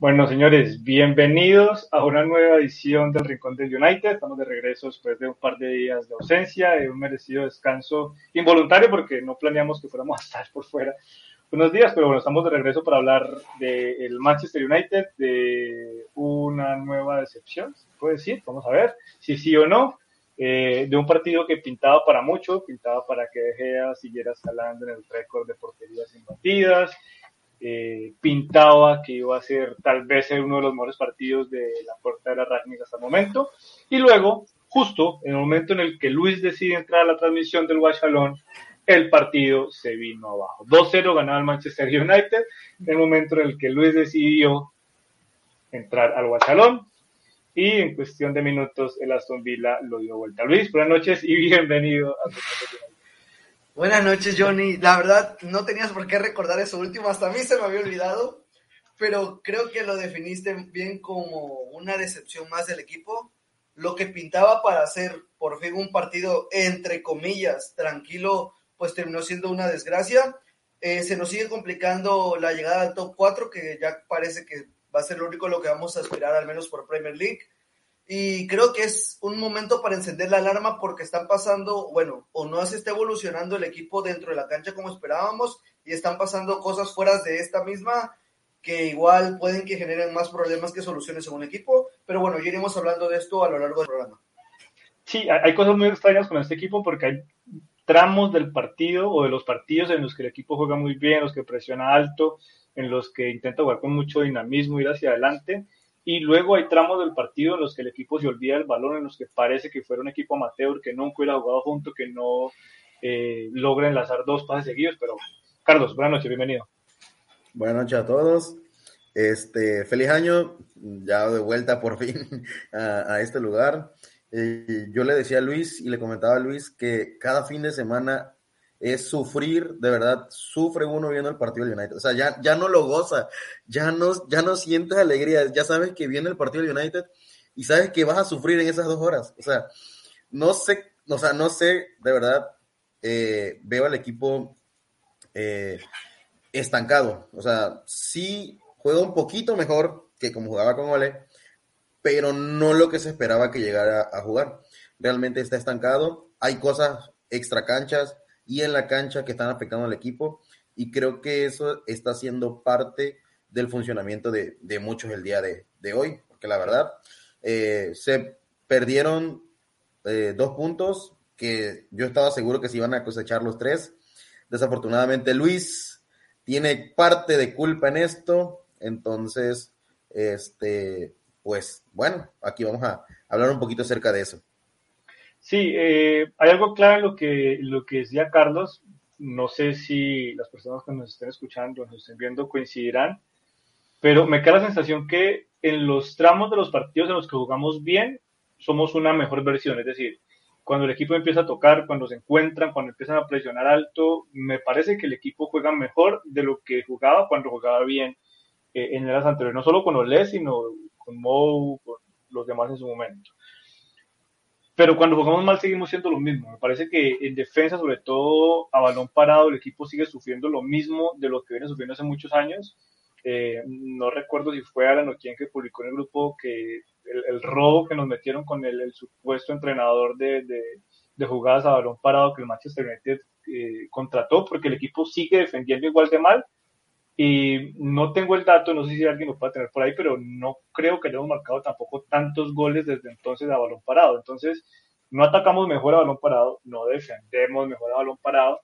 Bueno, señores, bienvenidos a una nueva edición del Rincón del United. Estamos de regreso después de un par de días de ausencia, de un merecido descanso involuntario porque no planeamos que fuéramos a estar por fuera unos días, pero bueno, estamos de regreso para hablar del Manchester United, de una nueva decepción, se puede decir, vamos a ver si sí o no. Eh, de un partido que pintaba para mucho, pintaba para que De Gea siguiera escalando en el récord de porterías imbatidas, eh, pintaba que iba a ser tal vez uno de los mejores partidos de la puerta de la Ragnick hasta el momento, y luego, justo en el momento en el que Luis decide entrar a la transmisión del Guachalón, el partido se vino abajo. 2-0 ganaba el Manchester United, en el momento en el que Luis decidió entrar al Guachalón, y en cuestión de minutos el Aston Villa lo dio vuelta. Luis, buenas noches y bienvenido a Buenas noches, Johnny. La verdad, no tenías por qué recordar eso último, hasta a mí se me había olvidado, pero creo que lo definiste bien como una decepción más del equipo. Lo que pintaba para hacer por fin un partido, entre comillas, tranquilo, pues terminó siendo una desgracia. Eh, se nos sigue complicando la llegada al top 4, que ya parece que va a ser lo único lo que vamos a esperar, al menos por Premier League. Y creo que es un momento para encender la alarma porque están pasando, bueno, o no se está evolucionando el equipo dentro de la cancha como esperábamos y están pasando cosas fuera de esta misma que igual pueden que generen más problemas que soluciones en un equipo. Pero bueno, ya iremos hablando de esto a lo largo del programa. Sí, hay cosas muy extrañas con este equipo porque hay tramos del partido o de los partidos en los que el equipo juega muy bien, en los que presiona alto, en los que intenta jugar con mucho dinamismo, ir hacia adelante. Y luego hay tramos del partido en los que el equipo se olvida del balón, en los que parece que fuera un equipo amateur, que nunca hubiera jugado junto, que no eh, logra enlazar dos pases seguidos. Pero, Carlos, buenas noches, bienvenido. Buenas noches a todos. Este, feliz año, ya de vuelta por fin a, este lugar. Eh, yo le decía a Luis y le comentaba a Luis que cada fin de semana es sufrir, de verdad, sufre uno viendo el partido del United. O sea, ya, ya no lo goza, ya no, ya no sientes alegría, ya sabes que viene el partido del United y sabes que vas a sufrir en esas dos horas. O sea, no sé, o sea, no sé, de verdad, eh, veo al equipo eh, estancado. O sea, sí juega un poquito mejor que como jugaba con Ole, pero no lo que se esperaba que llegara a jugar. Realmente está estancado. Hay cosas extra canchas y en la cancha que están afectando al equipo. Y creo que eso está siendo parte del funcionamiento de, muchos el día de, hoy, porque la verdad, eh, se perdieron eh, dos puntos que yo estaba seguro que se iban a cosechar los tres. Desafortunadamente, Luis tiene parte de culpa en esto, entonces, este, pues bueno, aquí vamos a hablar un poquito acerca de eso. Sí, eh, hay algo claro en lo que, lo que decía Carlos. No sé si las personas que nos estén escuchando, nos estén viendo, coincidirán, pero me queda la sensación que en los tramos de los partidos en los que jugamos bien, somos una mejor versión. Es decir, cuando el equipo empieza a tocar, cuando se encuentran, cuando empiezan a presionar alto, me parece que el equipo juega mejor de lo que jugaba cuando jugaba bien eh, en eras anteriores, no solo con Olé, sino con Mou, con los demás en su momento pero cuando jugamos mal seguimos siendo lo mismo. Me parece que en defensa, sobre todo a balón parado, el equipo sigue sufriendo lo mismo de lo que viene sufriendo hace muchos años. eh, no recuerdo si fue Alan o quien que publicó en el grupo que el, robo que nos metieron con el, supuesto entrenador de, de, jugadas a balón parado que el Manchester United eh, contrató, porque el equipo sigue defendiendo igual de mal. Y no tengo el dato, no sé si alguien lo puede tener por ahí, pero no creo que hayamos marcado tampoco tantos goles desde entonces a balón parado. Entonces, no atacamos mejor a balón parado, no defendemos mejor a balón parado.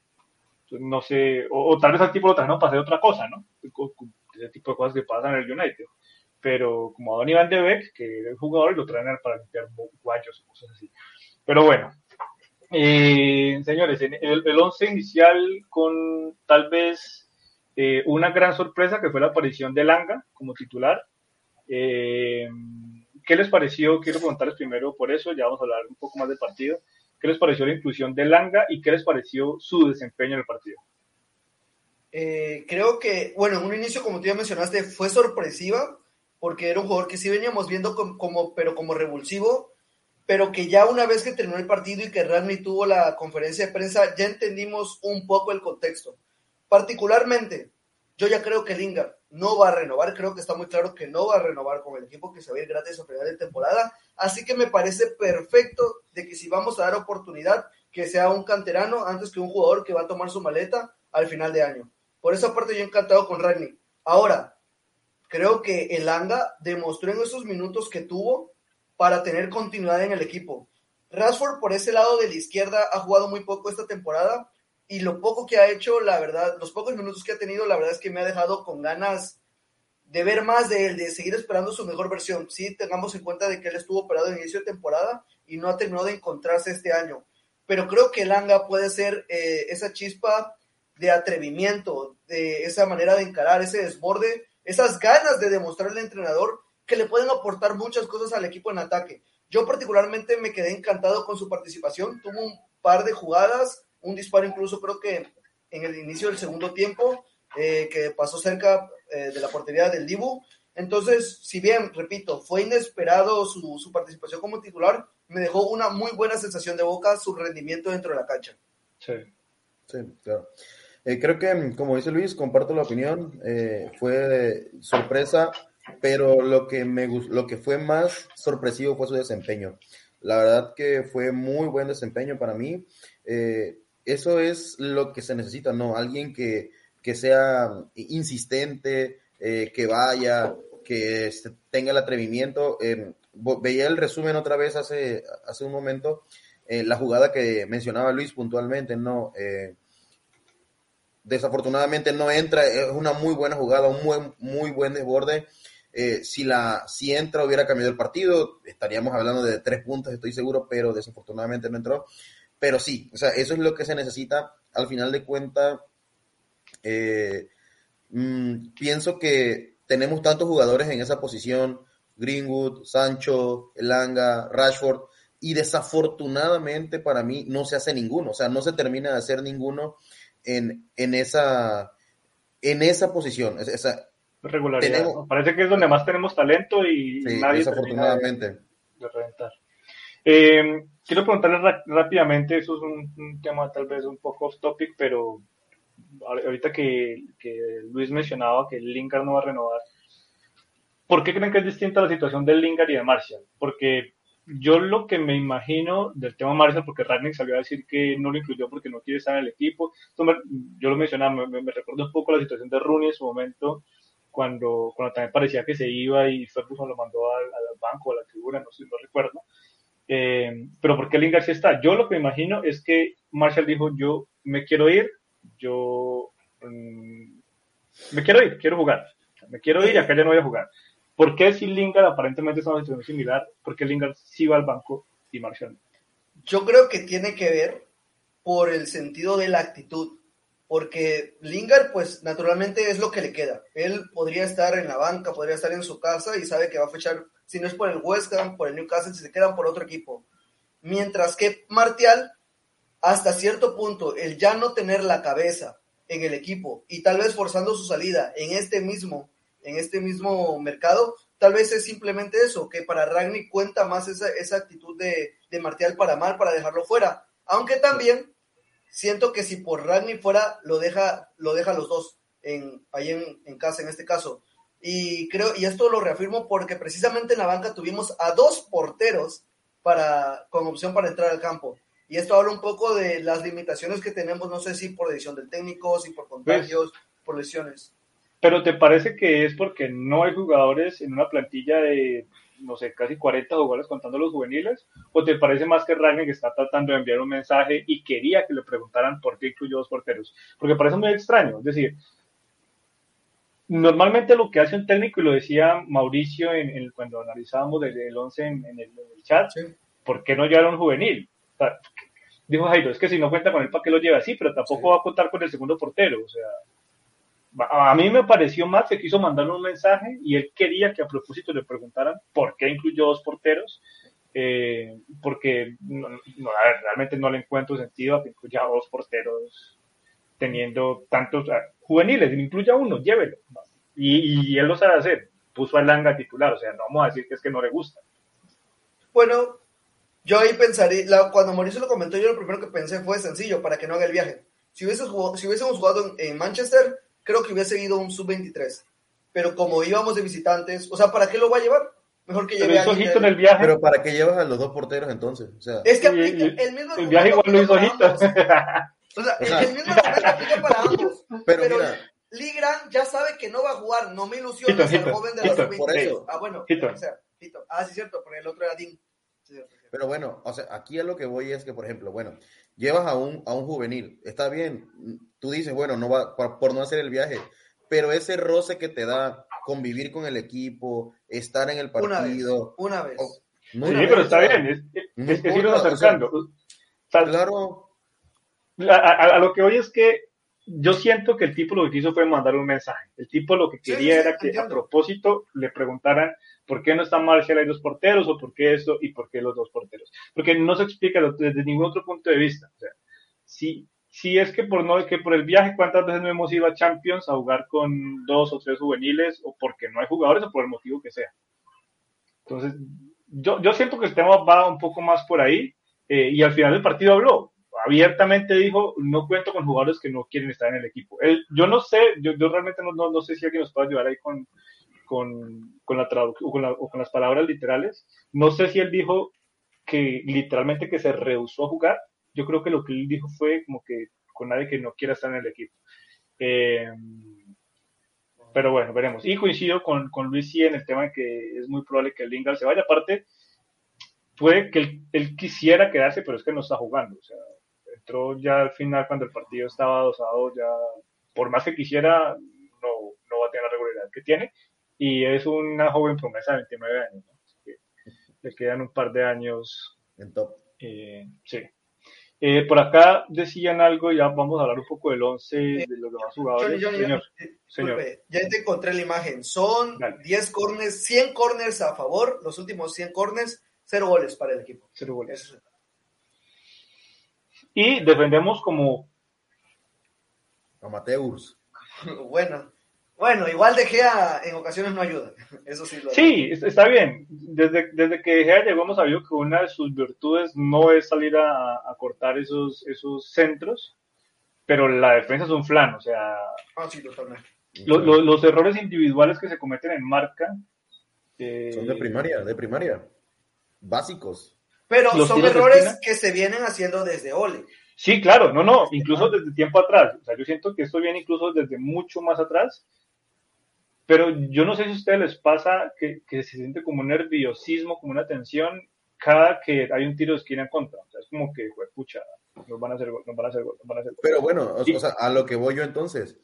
no sé, o, tal vez al tipo lo trajeron para hacer otra cosa, ¿no? Ese tipo de cosas que pasan en el United pero como a Don Iván de Beck, que es el jugador, lo traen para limpiar guayos o cosas así. Pero bueno, eh, señores, el, el once inicial con tal vez eh, una gran sorpresa que fue la aparición de Langa como titular. Eh, ¿Qué les pareció? Quiero preguntarles primero por eso, ya vamos a hablar un poco más del partido. ¿Qué les pareció la inclusión de Langa y qué les pareció su desempeño en el partido? creo que, bueno, en un inicio, como tú ya mencionaste, fue sorpresiva porque era un jugador que sí veníamos viendo como, pero como revulsivo, pero que ya una vez que terminó el partido y que Ragni tuvo la conferencia de prensa, ya entendimos un poco el contexto. Particularmente, yo ya creo que Lingard no va a renovar, creo que está muy claro que no va a renovar con el equipo que se va a ir gratis a final de temporada, así que me parece perfecto de que si vamos a dar oportunidad, que sea un canterano antes que un jugador que va a tomar su maleta al final de año. Por esa parte yo encantado con Ragni. Ahora, creo que el Anga demostró en esos minutos que tuvo para tener continuidad en el equipo. Rashford por ese lado de la izquierda ha jugado muy poco esta temporada y lo poco que ha hecho, la verdad, los pocos minutos que ha tenido, la verdad es que me ha dejado con ganas de ver más de él, de seguir esperando su mejor versión. Sí, tengamos en cuenta de que él estuvo operado en inicio de temporada y no ha terminado de encontrarse este año. Pero creo que el Anga puede ser eh, esa chispa de atrevimiento, de esa manera de encarar, ese desborde esas ganas de demostrarle al entrenador que le pueden aportar muchas cosas al equipo en ataque. Yo particularmente me quedé encantado con su participación, tuvo un par de jugadas, un disparo incluso creo que en el inicio del segundo tiempo, eh, que pasó cerca eh, de la portería del Dibu. Entonces, si bien, repito, fue inesperado su, su, participación como titular, me dejó una muy buena sensación de boca su rendimiento dentro de la cancha. Sí, sí, claro. Eh, creo que, como dice Luis, comparto la opinión. Fue sorpresa, pero lo que, me, lo que fue más sorpresivo fue su desempeño. La verdad que fue muy buen desempeño para mí. Eso es lo que se necesita, ¿no? Alguien que, que sea insistente, que vaya, que este, tenga el atrevimiento. veía el resumen otra vez hace, hace un momento, la jugada que mencionaba Luis puntualmente, ¿no? desafortunadamente no entra, es una muy buena jugada, un muy, muy buen desborde. Eh, si, la, si entra hubiera cambiado el partido, estaríamos hablando de tres puntos, estoy seguro, pero desafortunadamente no entró. Pero sí, o sea, eso es lo que se necesita. Al final de cuentas, eh, mm, pienso que tenemos tantos jugadores en esa posición, Greenwood, Sancho, Elanga, Rashford, y desafortunadamente para mí no se hace ninguno, o sea, no se termina de hacer ninguno en, en, esa, en esa posición. Esa, Regularidad. Parece que es donde más tenemos talento y nadie desafortunadamente. De, reventar. Eh, quiero preguntarle rápidamente, eso es un, tema tal vez un poco off topic, pero ahorita que, Luis mencionaba que Lingard no va a renovar, ¿por qué creen que es distinta la situación de Lingard y de Martial? Porque yo lo que me imagino del tema Marshall, porque Ragnick salió a decir que no lo incluyó porque no quiere estar en el equipo, yo lo mencionaba, me, recuerdo un poco la situación de Rooney en su momento, cuando, cuando también parecía que se iba y Ferguson lo mandó al, al banco, a la tribuna, no sé, no recuerdo. Eh, pero ¿por qué Lingard sí está? Yo lo que me imagino es que Marshall dijo, yo me quiero ir, yo mm, me quiero ir, quiero jugar, me quiero ir y acá ya no voy a jugar. ¿Por qué si Lingard aparentemente es una situación similar? ¿Por qué Lingard sí va al banco y Marshall Yo creo que tiene que ver por el sentido de la actitud. Porque Lingard, pues naturalmente es lo que le queda. Él podría estar en la banca, podría estar en su casa y sabe que va a fechar, si no es por el West Ham, por el Newcastle, si se quedan por otro equipo. Mientras que Martial, hasta cierto punto, el ya no tener la cabeza en el equipo y tal vez forzando su salida en este mismo en este mismo mercado, tal vez es simplemente eso, que para Ragni cuenta más esa, esa actitud de, de Martial para mal, para dejarlo fuera. Aunque también siento que si por Ragni fuera, lo deja, lo deja los dos en, ahí en, en casa, en este caso. Y creo, y esto lo reafirmo porque precisamente en la banca tuvimos a dos porteros para, con opción para entrar al campo. Y esto habla un poco de las limitaciones que tenemos, no sé si por decisión del técnico, si por contagios, por lesiones. Pero ¿te parece que es porque no hay jugadores en una plantilla de, no sé, casi 40 jugadores contando los juveniles? ¿O te parece más que que está tratando de enviar un mensaje y quería que le preguntaran por qué incluyó dos porteros? Porque parece muy extraño. Es decir, normalmente lo que hace un técnico, y lo decía Mauricio en, cuando analizábamos el, 11 en, el, chat, ¿por qué no llevar un juvenil? dijo Jairo, es que si no cuenta con él, ¿para qué lo lleva así? Pero tampoco va a contar con el segundo portero. O sea, a mí me pareció más que quiso mandarle un mensaje y él quería que a propósito le preguntaran por qué incluyó dos porteros. Eh, porque realmente no le encuentro sentido a que incluya dos porteros teniendo tantos juveniles, incluya uno, llévelo. Y, él lo sabe hacer, puso a Langa titular, o sea, no vamos a decir que es que no le gusta. Bueno, yo ahí pensaría, cuando Mauricio lo comentó, yo lo primero que pensé fue sencillo, para que no haga el viaje. Si, hubiese si hubiésemos jugado en, Manchester, creo que hubiese seguido un sub-23. Pero como íbamos de visitantes, o sea, ¿para qué lo va a llevar? Mejor que lleve a ojito en el viaje. Pero ¿para qué llevas a los dos porteros entonces? O sea, es que el mismo el viaje igual lo hizo ojito. O sea, el mismo aplica para ambos. Pero, pero mira, Lee Grant ya sabe que no va a jugar. No me ilusiones al joven de los 23. Ah, bueno. O sea, Ah, sí, cierto. Porque el otro era Dean. Pero bueno, o sea, aquí a lo que voy es que, por ejemplo, bueno, llevas a un, a un juvenil, está bien, tú dices, bueno, no va por, no hacer el viaje, pero ese roce que te da convivir con el equipo, estar en el partido. Una vez. sí, pero está bien, es, es, es irnos acercando. claro, a, lo que hoy es que yo siento que el tipo lo que quiso fue mandar un mensaje. El tipo lo que quería era que a propósito le preguntaran por qué no está Marshall hay dos porteros o por qué esto y por qué los dos porteros. Porque no se explica desde ningún otro punto de vista. O sea, si, si es que por, no, que por el viaje, ¿cuántas veces no hemos ido a Champions a jugar con dos o tres juveniles o porque no hay jugadores o por el motivo que sea? Entonces, yo, yo siento que el tema va un poco más por ahí eh, y al final del partido habló abiertamente dijo, no cuento con jugadores que no quieren estar en el equipo. Él, yo no sé, yo, yo realmente no, no, no, sé si alguien nos puede ayudar ahí con, con, con la traducción o, con las palabras literales. No sé si él dijo que literalmente que se rehusó a jugar. Yo creo que lo que él dijo fue como que con nadie que no quiera estar en el equipo. Eh, pero bueno, veremos. Y coincido con, con Luis sí en el tema de que es muy probable que el Lingard se vaya. Aparte, puede que él, él, quisiera quedarse, pero es que no está jugando. O sea, entró ya al final cuando el partido estaba dosado, ya por más que quisiera, no, no va a tener la regularidad que tiene. Y es una joven promesa de 29 años, le quedan un par de años. En top. Eh, sí. Eh, por acá decían algo, ya vamos a hablar un poco del 11 de los demás jugadores. señor, señor. Ya te encontré la imagen. Son 10 corners, 100 corners a favor, los últimos 100 corners, cero goles para el equipo. Cero goles y defendemos como amateurs. Bueno, bueno, igual De Gea en ocasiones no ayuda. Eso sí. Lo sí, está bien. Desde, desde que De Gea llegó hemos sabido que una de sus virtudes no es salir a, cortar esos, esos centros, pero la defensa es un flan, o sea... Ah, sí, totalmente. los errores individuales que se cometen en marca... Eh, Son de primaria, de primaria. Básicos. Pero son errores que se vienen haciendo desde Ole. Sí, claro, no, no, incluso desde tiempo atrás. O sea, yo siento que esto viene incluso desde mucho más atrás. Pero yo no sé si a ustedes les pasa que, se siente como un nerviosismo, como una tensión cada que hay un tiro de esquina en contra. O sea, es como que, pucha, nos van a hacer nos van a hacer nos van a hacer Pero bueno, o, sea, a lo que voy yo entonces,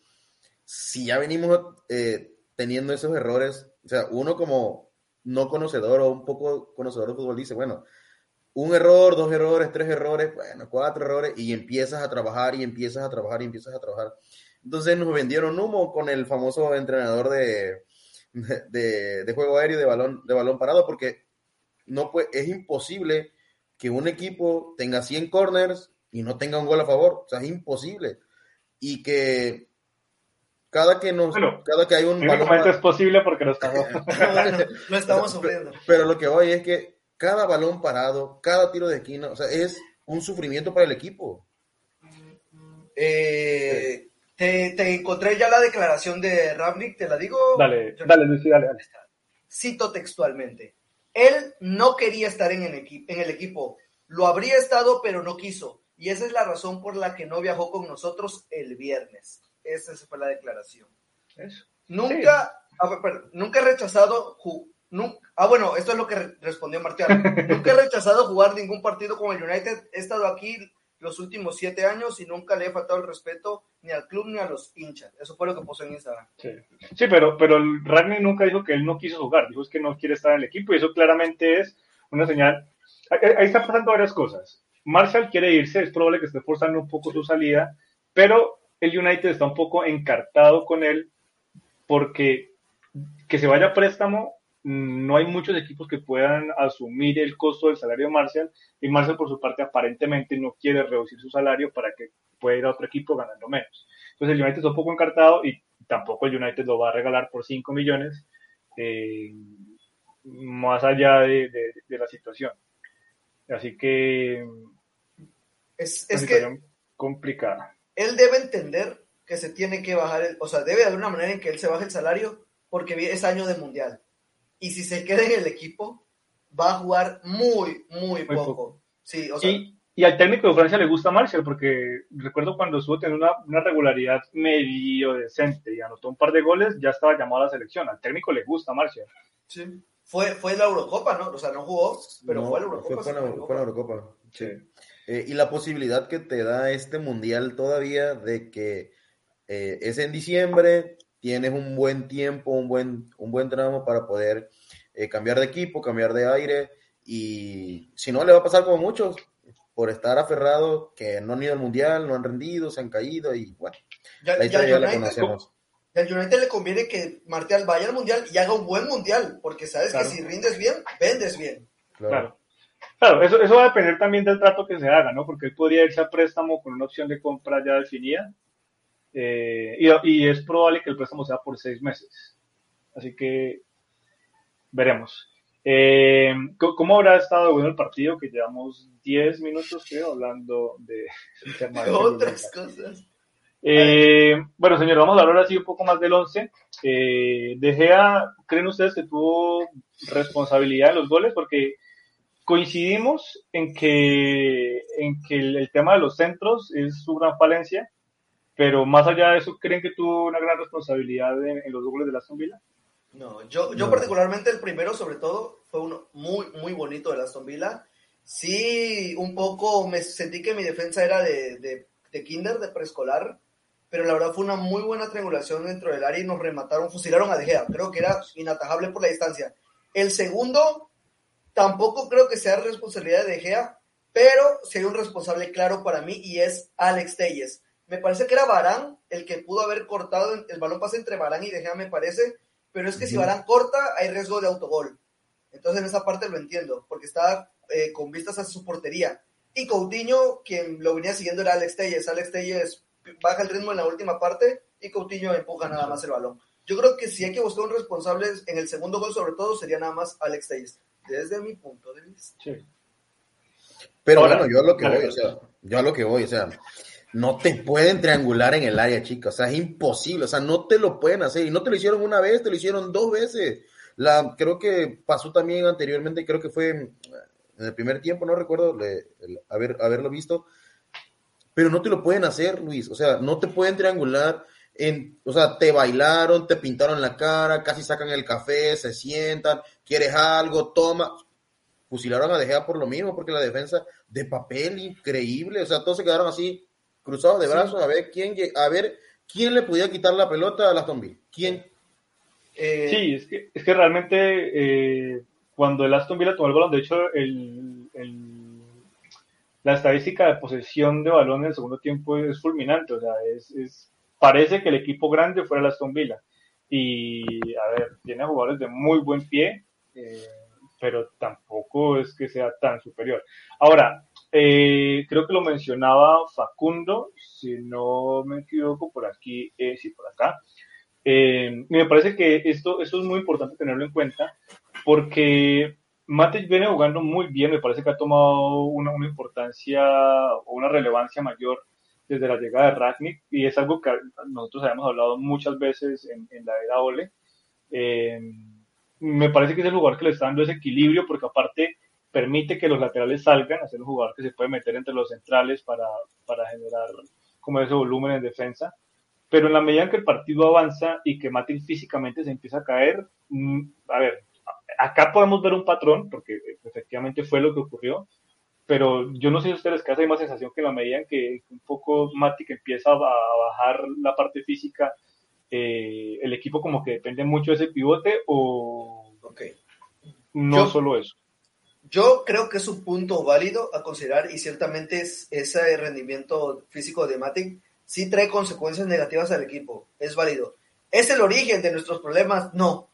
si ya venimos eh, teniendo esos errores, o sea, uno como no conocedor o un poco conocedor de fútbol dice, bueno, un error, dos errores, tres errores, bueno, cuatro errores, y empiezas a trabajar y empiezas a trabajar y empiezas a trabajar. Entonces nos vendieron humo con el famoso entrenador de, de, juego aéreo de balón, de balón parado, porque no puede, es imposible que un equipo tenga 100 corners y no tenga un gol a favor. O sea, es imposible. Y que cada que nos cada que hay un balón es posible porque lo estamos, no, estamos sufriendo. Pero lo que voy es que cada balón parado, cada tiro de esquina, o sea, es un sufrimiento para el equipo. Eh, Te, te encontré ya la declaración de Ravnik, te la digo. Dale, dale, Luis, dale, dale. Cito textualmente. Él no quería estar en el, en el equipo. Lo habría estado, pero no quiso. Y esa es la razón por la que no viajó con nosotros el viernes. Esa fue la declaración. Eso. Nunca, nunca he rechazado. Nunca, ah, bueno, esto es lo que respondió Martial. nunca he rechazado jugar ningún partido con el United. He estado aquí los últimos siete años y nunca le he faltado el respeto ni al club ni a los hinchas. Eso fue lo que puso en Instagram. Sí, sí pero, pero Ragnar nunca dijo que él no quiso jugar, dijo que no quiere estar en el equipo y eso claramente es una señal. Ahí está pasando varias cosas. Marshall quiere irse, es probable que esté forzando un poco su salida, pero el United está un poco encartado con él porque que se vaya a préstamo no hay muchos equipos que puedan asumir el costo del salario de Marshall y Marshall por su parte aparentemente no quiere reducir su salario para que pueda ir a otro equipo ganando menos. Entonces el United está un poco encartado y tampoco el United lo va a regalar por 5 millones eh, más allá de, la situación. Así que es, es que complicada. Él debe entender que se tiene que bajar, el, o sea, debe haber una manera en que él se baje el salario porque es año de mundial y si se queda en el equipo, va a jugar muy, muy, poco. Sí, o sea, y, y, al técnico de Francia le gusta Marshall, porque recuerdo cuando estuvo teniendo una, una, regularidad medio decente y anotó un par de goles, ya estaba llamado a la selección. Al técnico le gusta Marshall. Sí. Fue, fue la Eurocopa, ¿no? O sea, no jugó, pero fue la Eurocopa. Fue, fue la Eurocopa, sí. Eh, y la posibilidad que te da este mundial todavía de que eh, es en diciembre, tienes un buen tiempo, un buen, un buen tramo para poder eh, cambiar de equipo, cambiar de aire. Y si no, le va a pasar como muchos, por estar aferrado, que no han ido al mundial, no han rendido, se han caído y bueno, ya, la historia ya, la conocemos. Al United le conviene que Martial vaya al mundial y haga un buen mundial, porque sabes que si rindes bien, vendes bien. Claro. Claro, eso, eso va a depender también del trato que se haga, ¿no? Porque él podría irse a préstamo con una opción de compra ya definida eh, y, es probable que el préstamo sea por seis meses. Así que veremos. Eh, ¿Cómo habrá estado bueno el partido? Que llevamos 10 minutos, creo, hablando de, otras cosas. Eh, bueno, señor, vamos a hablar así un poco más del 11. Eh, de Gea, ¿creen ustedes que tuvo responsabilidad en los goles? Porque coincidimos en que, en que el tema de los centros es su gran falencia pero más allá de eso, ¿creen que tuvo una gran responsabilidad en, los goles de Aston Villa? No, yo, yo particularmente el primero, sobre todo, fue uno muy, muy bonito de Aston Villa. Sí, un poco me sentí que mi defensa era de, de, de kinder, de preescolar, pero la verdad fue una muy buena triangulación dentro del área y nos remataron, fusilaron a De Gea. Creo que era inatajable por la distancia. El segundo, tampoco creo que sea responsabilidad de De Gea, pero sí hay un responsable claro para mí y es Alex Telles me parece que era Barán el que pudo haber cortado, el balón pasa entre Barán y De Gea, me parece, pero es que si Barán corta, hay riesgo de autogol. Entonces en esa parte lo entiendo, porque estaba eh, con vistas a su portería. Y Coutinho, quien lo venía siguiendo era Alex Telles. Alex Telles baja el ritmo en la última parte y Coutinho empuja nada más el balón. Yo creo que si hay que buscar un responsable en el segundo gol, sobre todo, sería nada más Alex Telles, desde mi punto de vista. Sí. Pero bueno, yo a lo que voy, o sea, yo a lo que voy, o sea, no te pueden triangular en el área, chicos. O sea, es imposible. O sea, no te lo pueden hacer. Y no te lo hicieron una vez, te lo hicieron dos veces. La, creo que pasó también anteriormente, creo que fue en el primer tiempo, no recuerdo haber, haberlo visto. Pero no te lo pueden hacer, Luis. O sea, no te pueden triangular. O sea, te bailaron, te pintaron la cara, casi sacan el café, se sientan, quieres algo, toma. Fusilaron a De por lo mismo, porque la defensa de papel increíble. O sea, todos se quedaron así cruzado de brazos a ver quién a ver quién le podía quitar la pelota a la Aston ¿Quién? Eh, sí, es que, es que realmente eh, cuando el Aston Villa tomó el balón, de hecho, el, la estadística de posesión de balón en el segundo tiempo es fulminante. O sea, es, parece que el equipo grande fuera el Aston Villa. Y, a ver, tiene jugadores de muy buen pie, eh, pero tampoco es que sea tan superior. Ahora, eh, creo que lo mencionaba Facundo, si no me equivoco, por aquí, eh, sí, por acá. Eh, me parece que esto, esto es muy importante tenerlo en cuenta porque Matic viene jugando muy bien, me parece que ha tomado una, una importancia o una relevancia mayor desde la llegada de Ragnick y es algo que nosotros habíamos hablado muchas veces en, la era Ole. Eh, me parece que es el jugador que le está dando ese equilibrio porque aparte permite que los laterales salgan, hacer un jugador que se puede meter entre los centrales para, para generar como ese volumen en defensa. Pero en la medida en que el partido avanza y que Matic físicamente se empieza a caer, mm, a ver, acá podemos ver un patrón, porque efectivamente fue lo que ocurrió, pero yo no sé si a ustedes que hace más sensación que en la medida en que un poco Matic empieza a, bajar la parte física, eh, el equipo como que depende mucho de ese pivote o no solo eso. Yo creo que es un punto válido a considerar y ciertamente es, ese rendimiento físico de Matic sí trae consecuencias negativas al equipo, es válido. ¿Es el origen de nuestros problemas? No.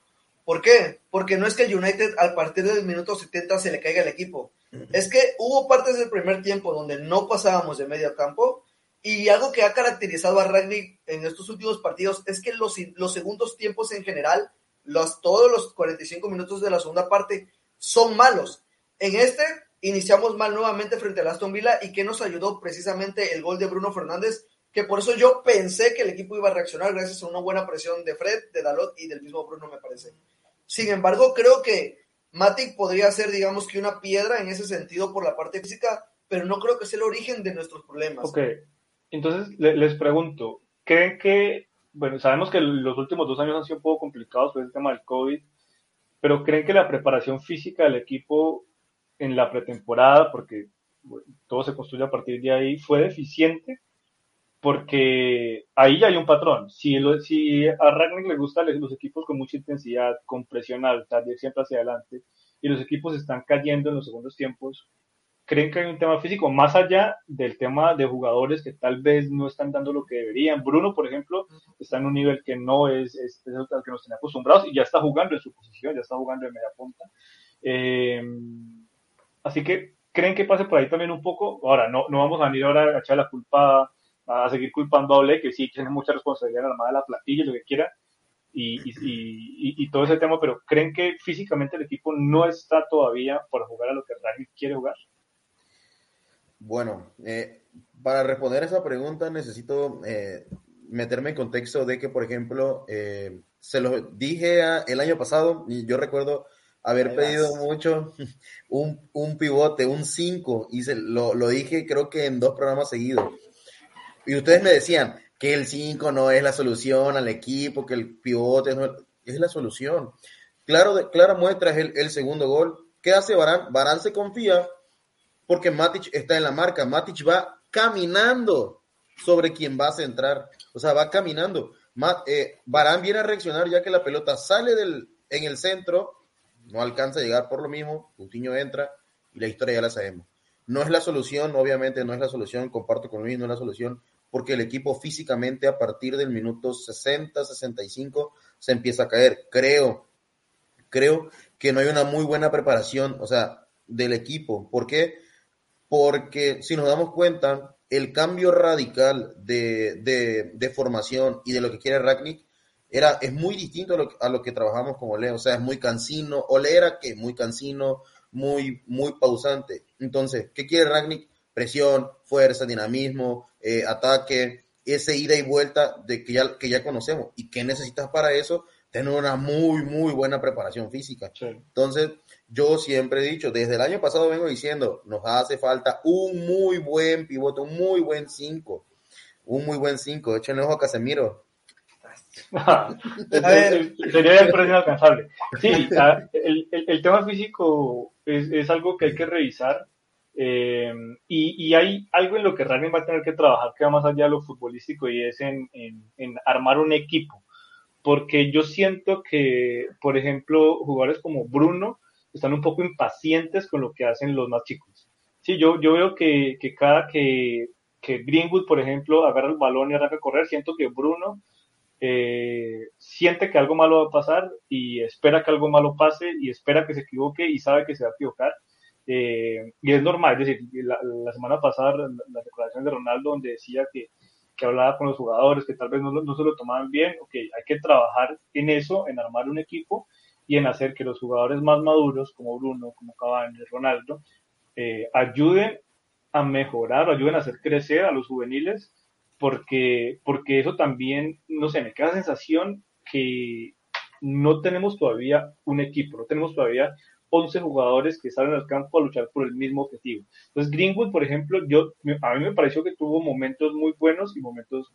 ¿Por qué? Porque no es que el United al partir del minuto 70 se le caiga el equipo. Es que hubo partes del primer tiempo donde no pasábamos de medio campo y algo que ha caracterizado a Ragnick en estos últimos partidos es que los, los segundos tiempos en general, los, todos los 45 minutos de la segunda parte, son malos. En este iniciamos mal nuevamente frente al Aston Villa y que nos ayudó precisamente el gol de Bruno Fernández que por eso yo pensé que el equipo iba a reaccionar gracias a una buena presión de Fred, de Dalot y del mismo Bruno, me parece. Sin embargo, creo que Matic podría ser, digamos que una piedra en ese sentido por la parte física, pero no creo que sea el origen de nuestros problemas. Ok, entonces les pregunto, ¿creen que, bueno, sabemos que los últimos dos años han sido un poco complicados por el tema del COVID, pero creen que la preparación física del equipo en la pretemporada, porque todo se construye a partir de ahí, fue deficiente? porque ahí ya hay un patrón. Si, si a Ragnick le gustan los equipos con mucha intensidad, con presión alta, de siempre hacia adelante, y los equipos están cayendo en los segundos tiempos, ¿creen que hay un tema físico más allá del tema de jugadores que tal vez no están dando lo que deberían? Bruno, por ejemplo, está en un nivel que no es, es, al que nos tenía acostumbrados y ya está jugando en su posición, ya está jugando en media punta. Eh, así que, ¿creen que pase por ahí también un poco? Ahora, no, no vamos a venir ahora a echar la culpa a seguir culpando a Ole, que sí tiene mucha responsabilidad en la armada de la plantilla, lo que quiera, y, y, y, todo ese tema, pero ¿creen que físicamente el equipo no está todavía para jugar a lo que Ragnick quiere jugar? Bueno, eh, para responder esa pregunta necesito eh, meterme en contexto de que, por ejemplo, eh, se lo dije el año pasado y yo recuerdo haber pedido mucho un, un pivote, un 5, y se, lo, lo dije creo que en dos programas seguidos y ustedes me decían que el 5 no es la solución al equipo, que el pivote no es la solución. Claro, clara muestra es el, segundo gol. ¿Qué hace Barán? Barán se confía porque Matic está en la marca. Matic va caminando sobre quien va a centrar. O sea, va caminando. Eh, Barán viene a reaccionar ya que la pelota sale del, en el centro, no alcanza a llegar por lo mismo. Coutinho entra y la historia ya la sabemos. No es la solución, obviamente no es la solución, comparto con Luis, no es la solución, porque el equipo físicamente a partir del minuto 60, 65 se empieza a caer. Creo, creo que no hay una muy buena preparación, o sea, del equipo. ¿Por qué? Porque si nos damos cuenta, el cambio radical de, de, formación y de lo que quiere Ragnick era, es muy distinto a lo, a lo que trabajamos con Ole. O sea, es muy cansino. Ole era que muy cansino, muy, muy pausante. Entonces, ¿qué quiere Ragnick? Presión, fuerza, dinamismo, eh, ataque, ese ida y vuelta de que ya, que ya conocemos. ¿Y qué necesitas para eso? Tener una muy, muy buena preparación física. Entonces, yo siempre he dicho, desde el año pasado vengo diciendo, nos hace falta un muy buen pivote, un muy buen 5. Un muy buen 5. Échenle ojo a Casemiro. Sería el precio alcanzable. Sí, el, el, el, tema físico es, es, algo que hay que revisar. Eh, y, y, hay algo en lo que Rani va a tener que trabajar que va más allá de lo futbolístico y es en, en, armar un equipo. Porque yo siento que, por ejemplo, jugadores como Bruno están un poco impacientes con lo que hacen los más chicos. Sí, yo, yo veo que, que cada que, que Greenwood, por ejemplo, agarra el balón y arranca a correr, siento que Bruno eh, siente que algo malo va a pasar y espera que algo malo pase y espera que se equivoque y sabe que se va a equivocar. Eh, y es normal, es decir, la, semana pasada la, declaración de Ronaldo donde decía que, que, hablaba con los jugadores, que tal vez no, no se lo tomaban bien, ok, hay que trabajar en eso, en armar un equipo y en hacer que los jugadores más maduros, como Bruno, como Cavani, Ronaldo, eh, ayuden a mejorar, ayuden a hacer crecer a los juveniles porque, porque eso también, no sé, me queda la sensación que no tenemos todavía un equipo, no tenemos todavía 11 jugadores que salen al campo a luchar por el mismo objetivo. Entonces, Greenwood, por ejemplo, yo, a mí me pareció que tuvo momentos muy buenos y momentos,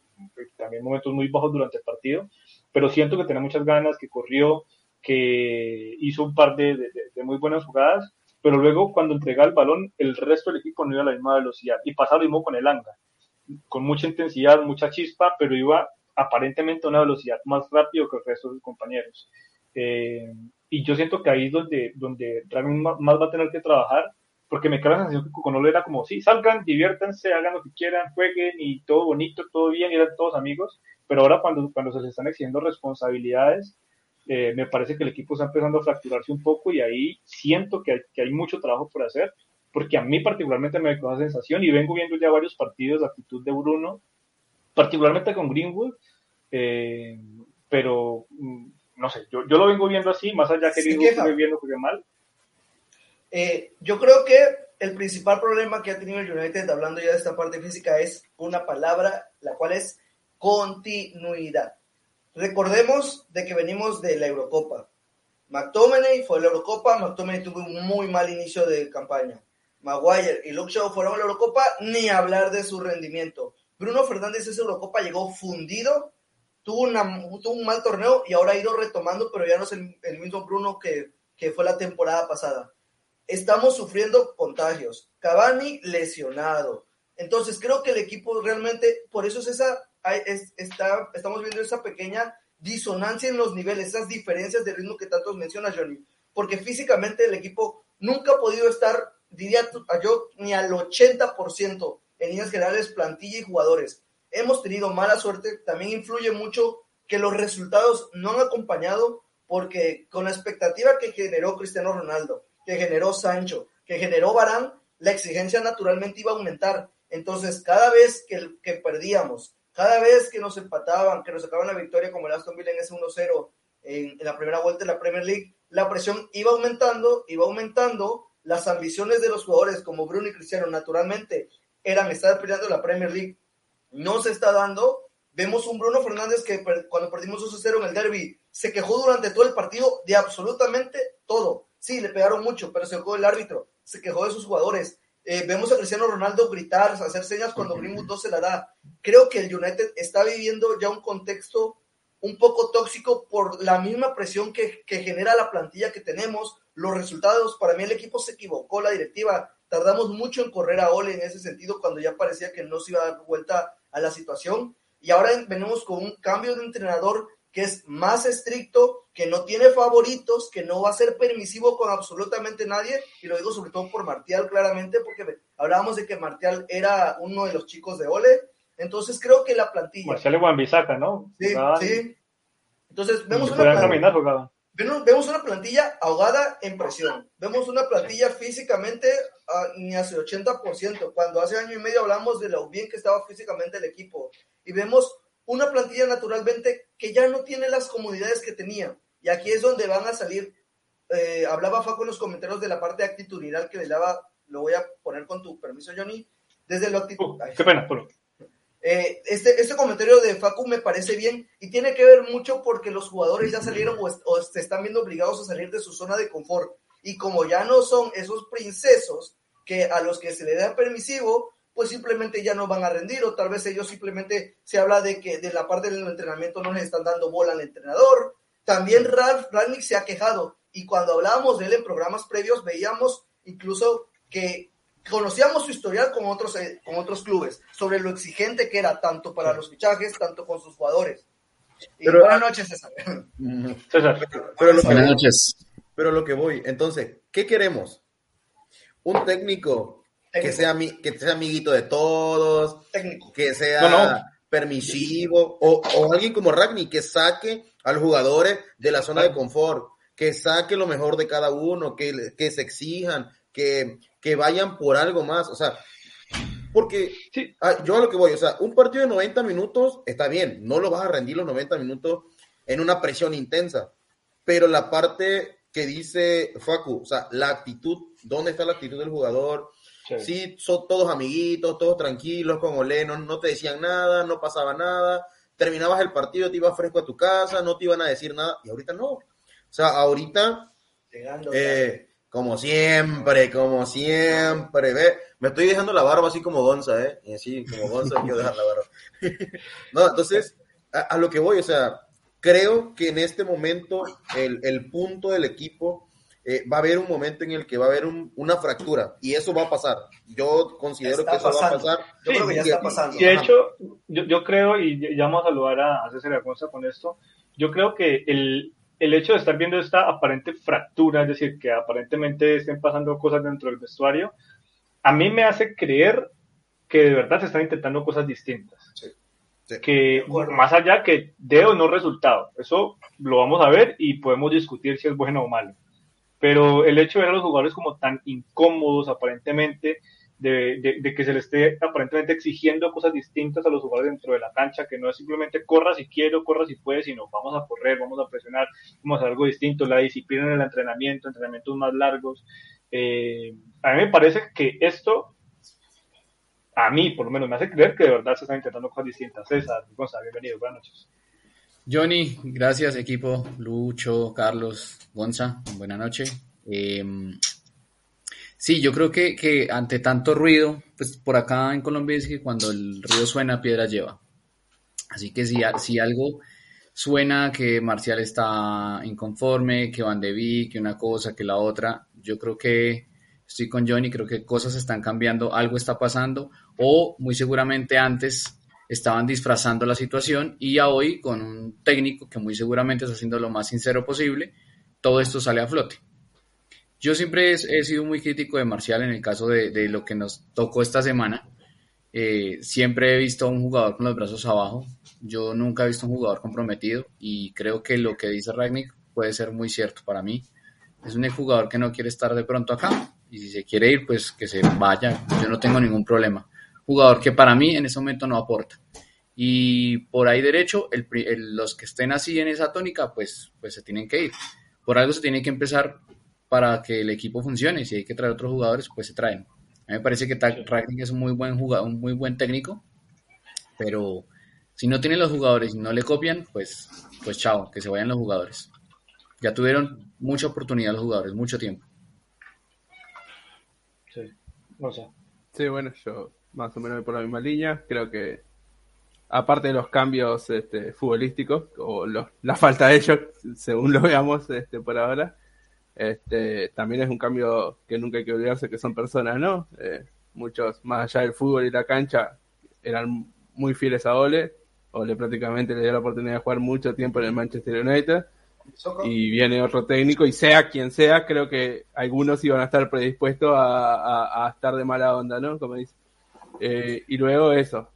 también momentos muy bajos durante el partido, pero siento que tenía muchas ganas, que corrió, que hizo un par de, de, muy buenas jugadas, pero luego cuando entregaba el balón, el resto del equipo no iba a la misma velocidad. Y pasaba lo mismo con el Anga, con mucha intensidad, mucha chispa, pero iba aparentemente a una velocidad más rápido que el resto de sus compañeros. Eh, y yo siento que ahí es donde, donde realmente más va a tener que trabajar, porque me queda la sensación que Coconolo era como, sí, salgan, diviértanse, hagan lo que quieran, jueguen y todo bonito, todo bien, y eran todos amigos, pero ahora cuando, cuando se les están exigiendo responsabilidades, eh, me parece que el equipo está empezando a fracturarse un poco y ahí siento que hay, que hay mucho trabajo por hacer, porque a mí particularmente me da la sensación y vengo viendo ya varios partidos, la actitud de Bruno, particularmente con Greenwood, eh, pero mm, no sé, yo, yo lo vengo viendo así, más allá que digo que viendo que mal. Eh, yo creo que el principal problema que ha tenido el United, hablando ya de esta parte física, es una palabra, la cual es continuidad. Recordemos de que venimos de la Eurocopa. McTominay fue a la Eurocopa, McTominay tuvo un muy mal inicio de campaña. Maguire y Luke Shaw fueron a la Eurocopa, ni hablar de su rendimiento. Bruno Fernández esa Eurocopa llegó fundido tuvo, un mal torneo y ahora ha ido retomando, pero ya no es el, mismo Bruno que, fue la temporada pasada. Estamos sufriendo contagios. Cavani lesionado. Entonces creo que el equipo realmente, por eso es esa, estamos viendo esa pequeña disonancia en los niveles, esas diferencias de ritmo que tantos menciona Johnny. Porque físicamente el equipo nunca ha podido estar, diría yo, ni al 80% en líneas generales, plantilla y jugadores hemos tenido mala suerte, también influye mucho que los resultados no han acompañado porque con la expectativa que generó Cristiano Ronaldo, que generó Sancho, que generó Barán, la exigencia naturalmente iba a aumentar. Entonces, cada vez que, que perdíamos, cada vez que nos empataban, que nos sacaban la victoria como el Aston Villa en ese 1-0 en, en la primera vuelta de la Premier League, la presión iba aumentando, iba aumentando, las ambiciones de los jugadores como Bruno y Cristiano naturalmente eran estar peleando la Premier League no se está dando. Vemos un Bruno Fernández que cuando perdimos 2-0 en el derby se quejó durante todo el partido de absolutamente todo. Sí, le pegaron mucho, pero se quejó el árbitro, se quejó de sus jugadores. Eh, vemos a Cristiano Ronaldo gritar, hacer señas cuando Greenwood no se la da. Creo que el United está viviendo ya un contexto un poco tóxico por la misma presión que, que genera la plantilla que tenemos, los resultados. Para mí el equipo se equivocó, la directiva. Tardamos mucho en correr a Ole en ese sentido cuando ya parecía que no se iba a dar vuelta a la situación. Y ahora venimos con un cambio de entrenador que es más estricto, que no tiene favoritos, que no va a ser permisivo con absolutamente nadie, y lo digo sobre todo por Martial claramente, porque hablábamos de que Martial era uno de los chicos de Ole, entonces creo que la plantilla... Martial y ¿no? Sí, sí. Entonces vemos una plantilla, Vemos una plantilla ahogada en presión. Vemos una plantilla físicamente uh, ni hace 80%, cuando hace año y medio hablamos de lo bien que estaba físicamente el equipo. Y vemos una plantilla naturalmente que ya no tiene las comodidades que tenía. Y aquí es donde van a salir. Eh, hablaba Faco en los comentarios de la parte actitudinal que le daba, lo voy a poner con tu permiso, Johnny. Desde lo actitud. Uh, qué pena, pero... Eh, este, este comentario de Facu me parece bien y tiene que ver mucho porque los jugadores ya salieron o, se están viendo obligados a salir de su zona de confort. Y como ya no son esos princesos que a los que se le da permisivo, pues simplemente ya no van a rendir o tal vez ellos simplemente se habla de que de la parte del entrenamiento no les están dando bola al entrenador. También Ralph Rangnick se ha quejado y cuando hablábamos de él en programas previos veíamos incluso que conocíamos su historial con otros, eh, con otros clubes, sobre lo exigente que era tanto para los fichajes, tanto con sus jugadores. buenas noches, César. César. Pero, buenas noches. Pero lo que voy, entonces, ¿qué queremos? Un técnico, que sea que sea amiguito de todos, que sea permisivo, o, o, alguien como Ragni que saque a los jugadores de la zona de confort, que saque lo mejor de cada uno, que, que se exijan, que, que vayan por algo más, o sea, porque ah, yo a lo que voy, o sea, un partido de 90 minutos está bien, no lo vas a rendir los 90 minutos en una presión intensa, pero la parte que dice Facu, o sea, la actitud, ¿dónde está la actitud del jugador? Sí, son todos amiguitos, todos tranquilos, con Olé, no, te decían nada, no pasaba nada, terminabas el partido, te ibas fresco a tu casa, no te iban a decir nada, y ahorita no. O sea, ahorita, eh, como siempre, como siempre, ve, me estoy dejando la barba así como Gonza, ¿eh? Y así como Gonza, quiero dejar la barba. no, entonces, a, lo que voy, o sea, creo que en este momento el, el punto del equipo eh, va a haber un momento en el que va a haber una fractura y eso va a pasar. Yo considero que eso va a pasar. Yo creo que ya está pasando. Y de hecho, yo, yo, creo, y ya vamos a saludar a, César Agonza con esto, yo creo que el, el hecho de estar viendo esta aparente fractura, es decir, que aparentemente estén pasando cosas dentro del vestuario, a mí me hace creer que de verdad se están intentando cosas distintas. Que más allá que de o no resultado, eso lo vamos a ver y podemos discutir si es bueno o malo. Pero el hecho de ver a los jugadores como tan incómodos aparentemente, de, que se les esté aparentemente exigiendo cosas distintas a los jugadores dentro de la cancha, que no es simplemente corra si quiero, corra si puede, sino vamos a correr, vamos a presionar, vamos a hacer algo distinto, la disciplina en el entrenamiento, entrenamientos más largos. Eh, a mí me parece que esto, a mí por lo menos me hace creer que de verdad se están intentando cosas distintas. César, Gonzalo, bienvenido, buenas noches. Johnny, gracias equipo, Lucho, Carlos, Gonza, buena noche. Em, sí, yo creo que, ante tanto ruido, pues por acá en Colombia es que cuando el ruido suena, piedra lleva. Así que si, si algo suena que Marcial está inconforme, que Van de Beek, que una cosa, que la otra, yo creo que estoy con Johnny, creo que cosas están cambiando, algo está pasando, o muy seguramente antes estaban disfrazando la situación y a hoy con un técnico que muy seguramente está haciendo lo más sincero posible, todo esto sale a flote. Yo siempre he, sido muy crítico de Marcial en el caso de, lo que nos tocó esta semana. Eh, siempre he visto a un jugador con los brazos abajo. Yo nunca he visto a un jugador comprometido y creo que lo que dice Ragnick puede ser muy cierto para mí. Es un jugador que no quiere estar de pronto acá y si se quiere ir, pues que se vaya. Yo no tengo ningún problema jugador que para mí en ese momento no aporta. Y por ahí derecho, los que estén así en esa tónica, pues, pues se tienen que ir. Por algo se tiene que empezar para que el equipo funcione. Si hay que traer otros jugadores, pues se traen. A mí me parece que Ragnick es un muy buen jugador, un muy buen técnico, pero si no tienen los jugadores y no le copian, pues, pues chao, que se vayan los jugadores. Ya tuvieron mucha oportunidad los jugadores, mucho tiempo. Sí, no sé. Sí, bueno, yo más o menos por la misma línea. Creo que, aparte de los cambios este, futbolísticos, o la falta de ellos, según lo veamos este, por ahora, este, también es un cambio que nunca hay que olvidarse que son personas, ¿no? Eh, muchos, más allá del fútbol y la cancha, eran muy fieles a Ole. Ole prácticamente le dio la oportunidad de jugar mucho tiempo en el Manchester United. Y viene otro técnico, y sea quien sea, creo que algunos iban a estar predispuestos a, a estar de mala onda, ¿no? Como dice. Eh, y luego eso,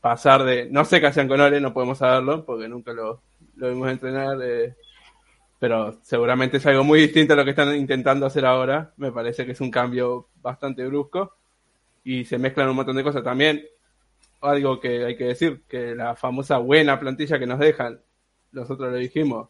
pasar de, no sé qué hacían con Ole, no podemos saberlo, porque nunca lo, lo vimos entrenar, eh, pero seguramente es algo muy distinto a lo que están intentando hacer ahora. Me parece que es un cambio bastante brusco y se mezclan un montón de cosas. También algo que hay que decir, que la famosa buena plantilla que nos dejan, nosotros lo dijimos,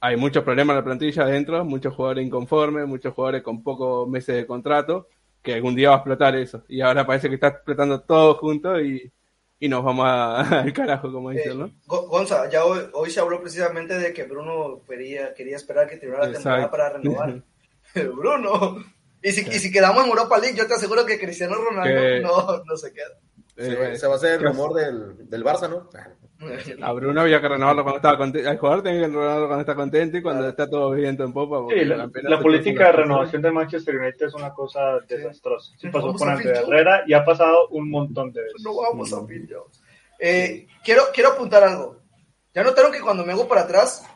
hay muchos problemas en la plantilla adentro, muchos jugadores inconformes, muchos jugadores con pocos meses de contrato que algún día va a explotar eso. Y ahora parece que está explotando todo junto y, y nos vamos al carajo, como dicen, eh, ¿no? Gonza, ya hoy, se habló precisamente de que Bruno quería, quería esperar que terminara la temporada para renovar. Bruno, y si, y si quedamos en Europa League, yo te aseguro que Cristiano Ronaldo no, no se queda. Eh, se va a hacer el rumor del, del Barça, ¿no? A Bruno había que renovarlo cuando estaba contento. Al jugador tenía que renovarlo cuando está contento y cuando está todo viento en popa. Sí, la, política de renovación de Manchester United es una cosa desastrosa. Sí, pasó con Andrés Herrera y ha pasado un montón de veces. No vamos a Phil eh, quiero, quiero apuntar algo. ¿Ya notaron que cuando me hago para atrás,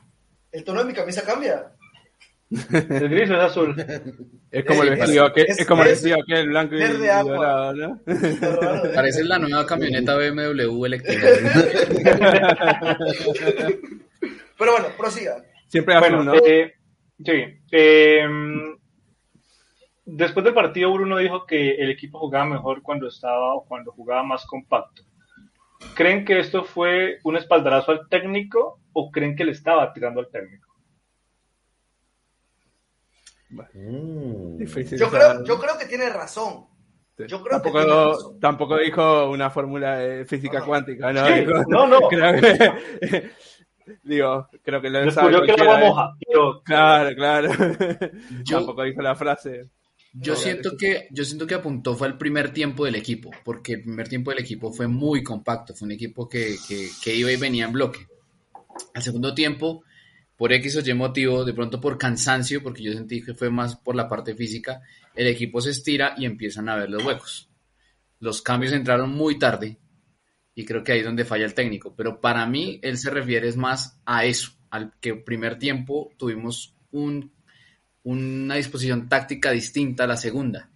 el tono de mi camisa cambia? El gris es azul. Es como el vestido que es, como el vestido que blanco y, dorado, ¿no? Parece la nueva camioneta BMW eléctrica. Pero bueno, prosiga. Siempre bueno, ¿no? Eh, sí. Eh, después del partido Bruno dijo que el equipo jugaba mejor cuando estaba o cuando jugaba más compacto. ¿Creen que esto fue un espaldarazo al técnico o creen que le estaba tirando al técnico? Mm. Difícil Yo creo, yo creo que tiene razón. Yo creo que tampoco, tiene razón. tampoco dijo una fórmula de física No. cuántica, ¿no? Sí, Dijo- no, no. creo que, digo, creo que lo sabe Descubrió que ¿eh? moja, pero Claro, claro. Yo- tampoco dijo la frase. Yo No, siento que, yo siento que apuntó fue el primer tiempo del equipo, porque el primer tiempo del equipo fue muy compacto, fue un equipo que, que, que iba y venía en bloque. Al segundo tiempo, por X o Y motivo, de pronto por cansancio, porque yo sentí que fue más por la parte física, el equipo se estira y empiezan a ver los huecos. Los cambios entraron muy tarde y creo que ahí es donde falla el técnico, pero para mí él se refiere más a eso, al que primer tiempo tuvimos un una disposición táctica distinta a la segunda.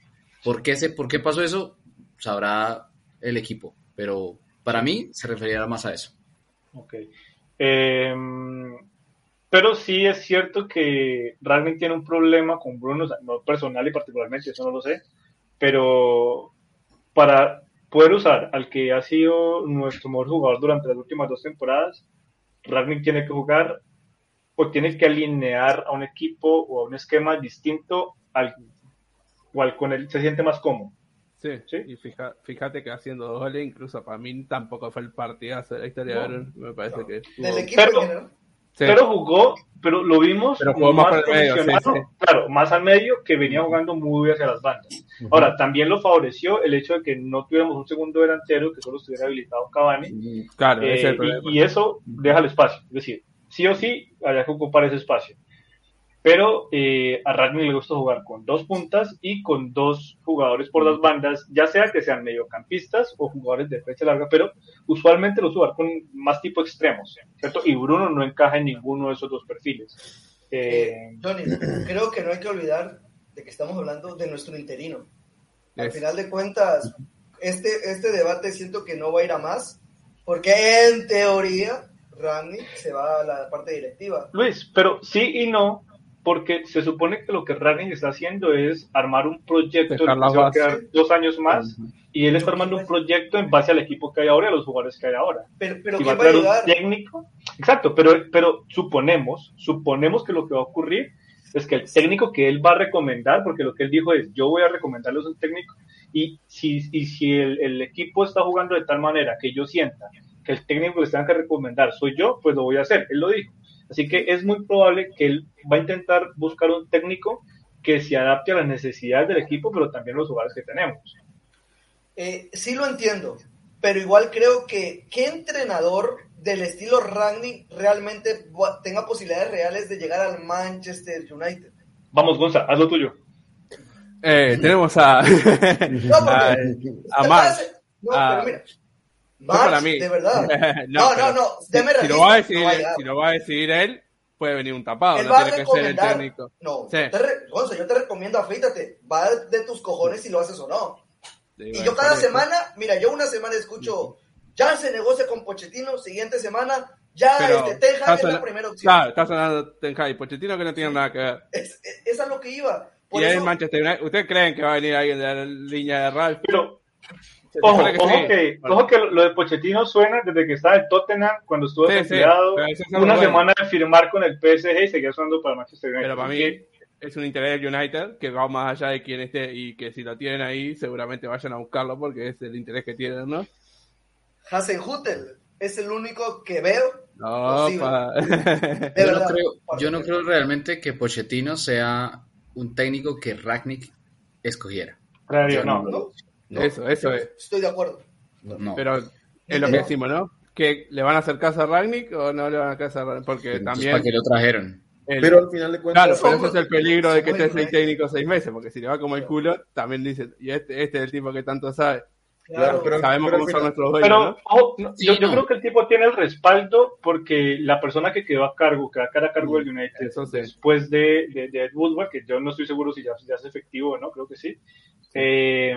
¿Por qué, se, ¿Por qué pasó eso? Sabrá el equipo, pero para mí se refería más a eso. Ok. Em, pero sí es cierto que Ragnick tiene un problema con Bruno, o sea, no personal y particularmente, eso no lo sé, pero para poder usar al que ha sido nuestro mejor jugador durante las últimas dos temporadas, Ragnick tiene que jugar o tiene que alinear a un equipo o a un esquema distinto al cual con él se siente más cómodo. Sí, Sí. y fija- fíjate que haciendo dos goles, incluso para mí tampoco fue el partidazo de la historia No. Me parece No. que. Del equipo Pero- general. Pero jugó, pero lo vimos Pero jugó más más medio, claro, más al medio que venía jugando muy hacia las bandas. Ahora, también lo favoreció el hecho de que no tuviéramos un segundo delantero que solo estuviera habilitado Cavani, Claro, eh, ese es el y- y, eso deja el espacio, es decir, sí o sí había que ocupar ese espacio. Pero eh, a Ragnick le gusta jugar con dos puntas y con dos jugadores por las bandas, ya sea que sean mediocampistas o jugadores de flecha larga, pero usualmente los jugar con más tipo extremos, ¿cierto? Y Bruno no encaja en ninguno de esos dos perfiles. Eh, Eh, Johnny, creo que no hay que olvidar de que estamos hablando de nuestro interino. Al final de cuentas, este, este debate siento que no va a ir a más, porque en teoría Ragnick se va a la parte directiva. Luis, pero sí y no, porque se supone que lo que Ragnick está haciendo es armar un proyecto en Dejar el que va a quedar dos años más y él está armando un proyecto en base al equipo que hay ahora y a los jugadores que hay ahora. Pero, pero Y va a ¿quién va traer un ayudar? técnico. Exacto, pero, pero suponemos, suponemos que lo que va a ocurrir es que el técnico que él va a recomendar, porque lo que él dijo es, yo voy a recomendarles un técnico, y si, y si el, el equipo está jugando de tal manera que yo sienta que el técnico que les tenga que recomendar soy yo, pues lo voy a hacer, él lo dijo. Así que es muy probable que él va a intentar buscar un técnico que se adapte a las necesidades del equipo, pero también a los jugadores que tenemos. Eh, sí lo entiendo, pero igual creo que ¿qué entrenador del estilo Ragnick realmente tenga posibilidades reales de llegar al Manchester United? Vamos, Gonza, haz lo tuyo. Eh, tenemos a. No, porque- a, a March. No, Ah, pero mira. No para March, mí. de verdad. no, No, no, no, Si, deme si lo va a decidir, no va a llegar. si lo va a decidir él, puede venir un tapado, Él no va a tiene que ser el recomendar. técnico. No, Sí. yo te re- Gonzo, yo te recomiendo afeítate. Va de tus cojones si lo haces o no. Sí, Y yo cada por eso. semana, mira, yo una semana escucho, ya se negocia con Pochettino, siguiente semana, ya Pero este, Ten Hag está es la primera opción. Claro, está sonando Ten Hag y Pochettino que no tienen nada que ver. Es, es, es a lo que iba. Por y ahí eso, en Manchester United, ¿ustedes creen que va a venir alguien de la línea de Ralph? Pero Ojo, ojo, sí. que, Bueno, ojo que lo de Pochettino suena desde que estaba en Tottenham, cuando estuvo Sí, sí, desempleado, una bueno. semana de firmar con el PSG y seguía sonando para Manchester United. Pero para mí es un interés del United que va más allá de quién esté y que si lo tienen ahí seguramente vayan a buscarlo porque es el interés que tienen, ¿no? Hasenhutel es el único que veo. No, Posible. pa- De Yo no, verdad, creo, yo no creo realmente que Pochettino sea un técnico que Ragnick escogiera. Claro, Yo no. no. ¿No? Eso, eso es. Estoy de acuerdo. No. Pero es lo que decimos, ¿no? ¿Que le van a hacer caso a Ragnick o no le van a hacer caso a Ragnick? Porque Entonces, también... ¿Para qué lo trajeron? el- Pero al final de cuentas, Claro, pero ese es el peligro de que esté sin United. técnico seis meses, porque si le va como el culo, también dicen, y este, este es el tipo que tanto sabe. Claro, pero- Sabemos pero cómo son nuestros dueños, Pero ¿no? ojo, no, Sí, yo, yo no. creo que el tipo tiene el respaldo porque la persona que quedó a cargo, que va a quedar a cargo del United sí. después de, de, de Ed Woodward, que yo no estoy seguro si ya, ya es efectivo o no, creo que sí. eh,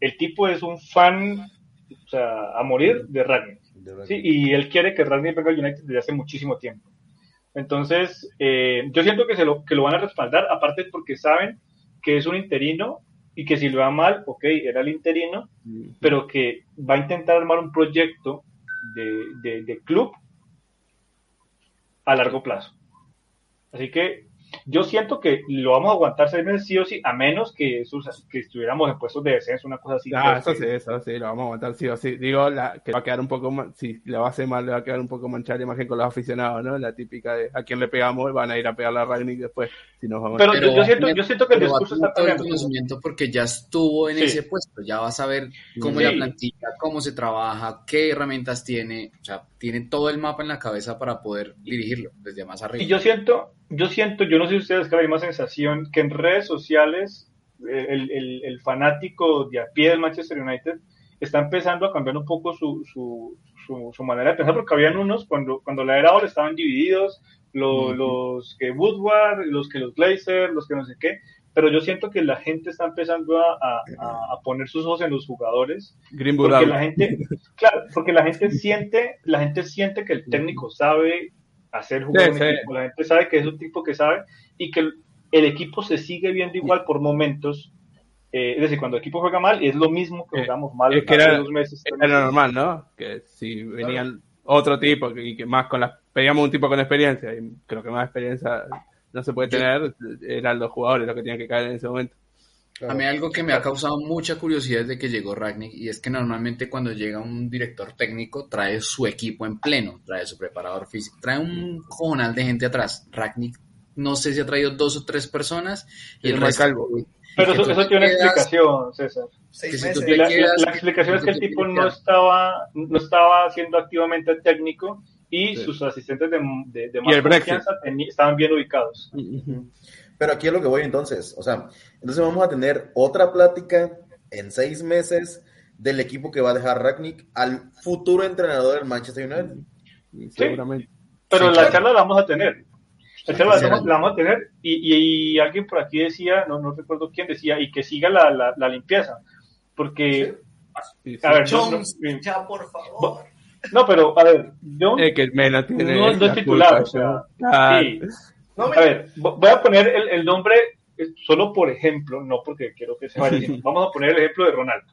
el tipo es un fan o sea, a morir de verdad. Sí, y él quiere que Ragnick venga al United desde hace muchísimo tiempo. Entonces, eh, yo siento que, se lo, que lo van a respaldar, aparte porque saben que es un interino y que si lo va mal, ok, era el interino, pero que va a intentar armar un proyecto de, de- de club a largo plazo. Así que yo siento que lo vamos a aguantar seis meses sí o sí, a menos que, que estuviéramos en puestos de descenso, una cosa así. Ah, eso sí, eso sí, lo vamos a aguantar sí o sí. Digo, la, que va a quedar un poco, si le va a hacer mal, le va a quedar un poco manchada la imagen con los aficionados, ¿no? La típica de a quién le pegamos, van a ir a pegar a Ragnick después, si nos vamos pero, yo, siento, yo siento que el discurso está todo el conocimiento porque ya estuvo en ese puesto, ya va a saber cómo es la plantilla, cómo se trabaja, qué herramientas tiene, o sea, tiene todo el mapa en la cabeza para poder dirigirlo desde más arriba. Y yo siento, yo siento, yo no sé si ustedes que la misma sensación, que en redes sociales eh, el, el, fanático de a pie del Manchester United está empezando a cambiar un poco su, su, su, manera de pensar, porque habían unos, cuando, cuando la era ahora estaban divididos, los, los que Woodward, los que los Glazer, los que no sé qué, pero yo siento que la gente está empezando a, a, poner sus ojos en los jugadores. Porque la gente claro porque la gente siente la gente siente que el técnico sabe hacer jugar la gente sabe que es un tipo que sabe y que el, equipo se sigue viendo igual por momentos. Eh, es decir, cuando el equipo juega mal, es lo mismo que eh, jugamos mal es que era, dos meses. Era normal, ¿no? Que si venían otro tipo y que más con las pedíamos un tipo con experiencia y creo que más experiencia no se puede tener, eran los jugadores los que tenían que caer en ese momento. A mí algo que me ha causado mucha curiosidad desde que llegó Ragnick y es que normalmente cuando llega un director técnico trae su equipo en pleno, trae su preparador físico, trae un cojonal de gente atrás. Ragnick no sé si ha traído dos o tres personas y el resto... Pero eso, eso tiene una explicación, César. la, explicación es que el tipo no estaba, no estaba siendo activamente técnico y sus asistentes de, de, más confianza estaban bien ubicados. Pero aquí es lo que voy entonces. O sea, entonces vamos a tener otra plática en seis meses del equipo que va a dejar Ragnick al futuro entrenador del Manchester United. Seguramente. Pero la charla la vamos a tener. La charla la, vamos, a tener y, alguien por aquí decía, no, no recuerdo quién decía, y que siga la, la, limpieza. Porque, a ver, ya por favor. No, pero a ver, yo que menos tiene no, es titular. o sea, sí. a ver, voy a poner el, el, nombre solo por ejemplo, no porque quiero que se vaya. Vamos a poner el ejemplo de Ronaldo.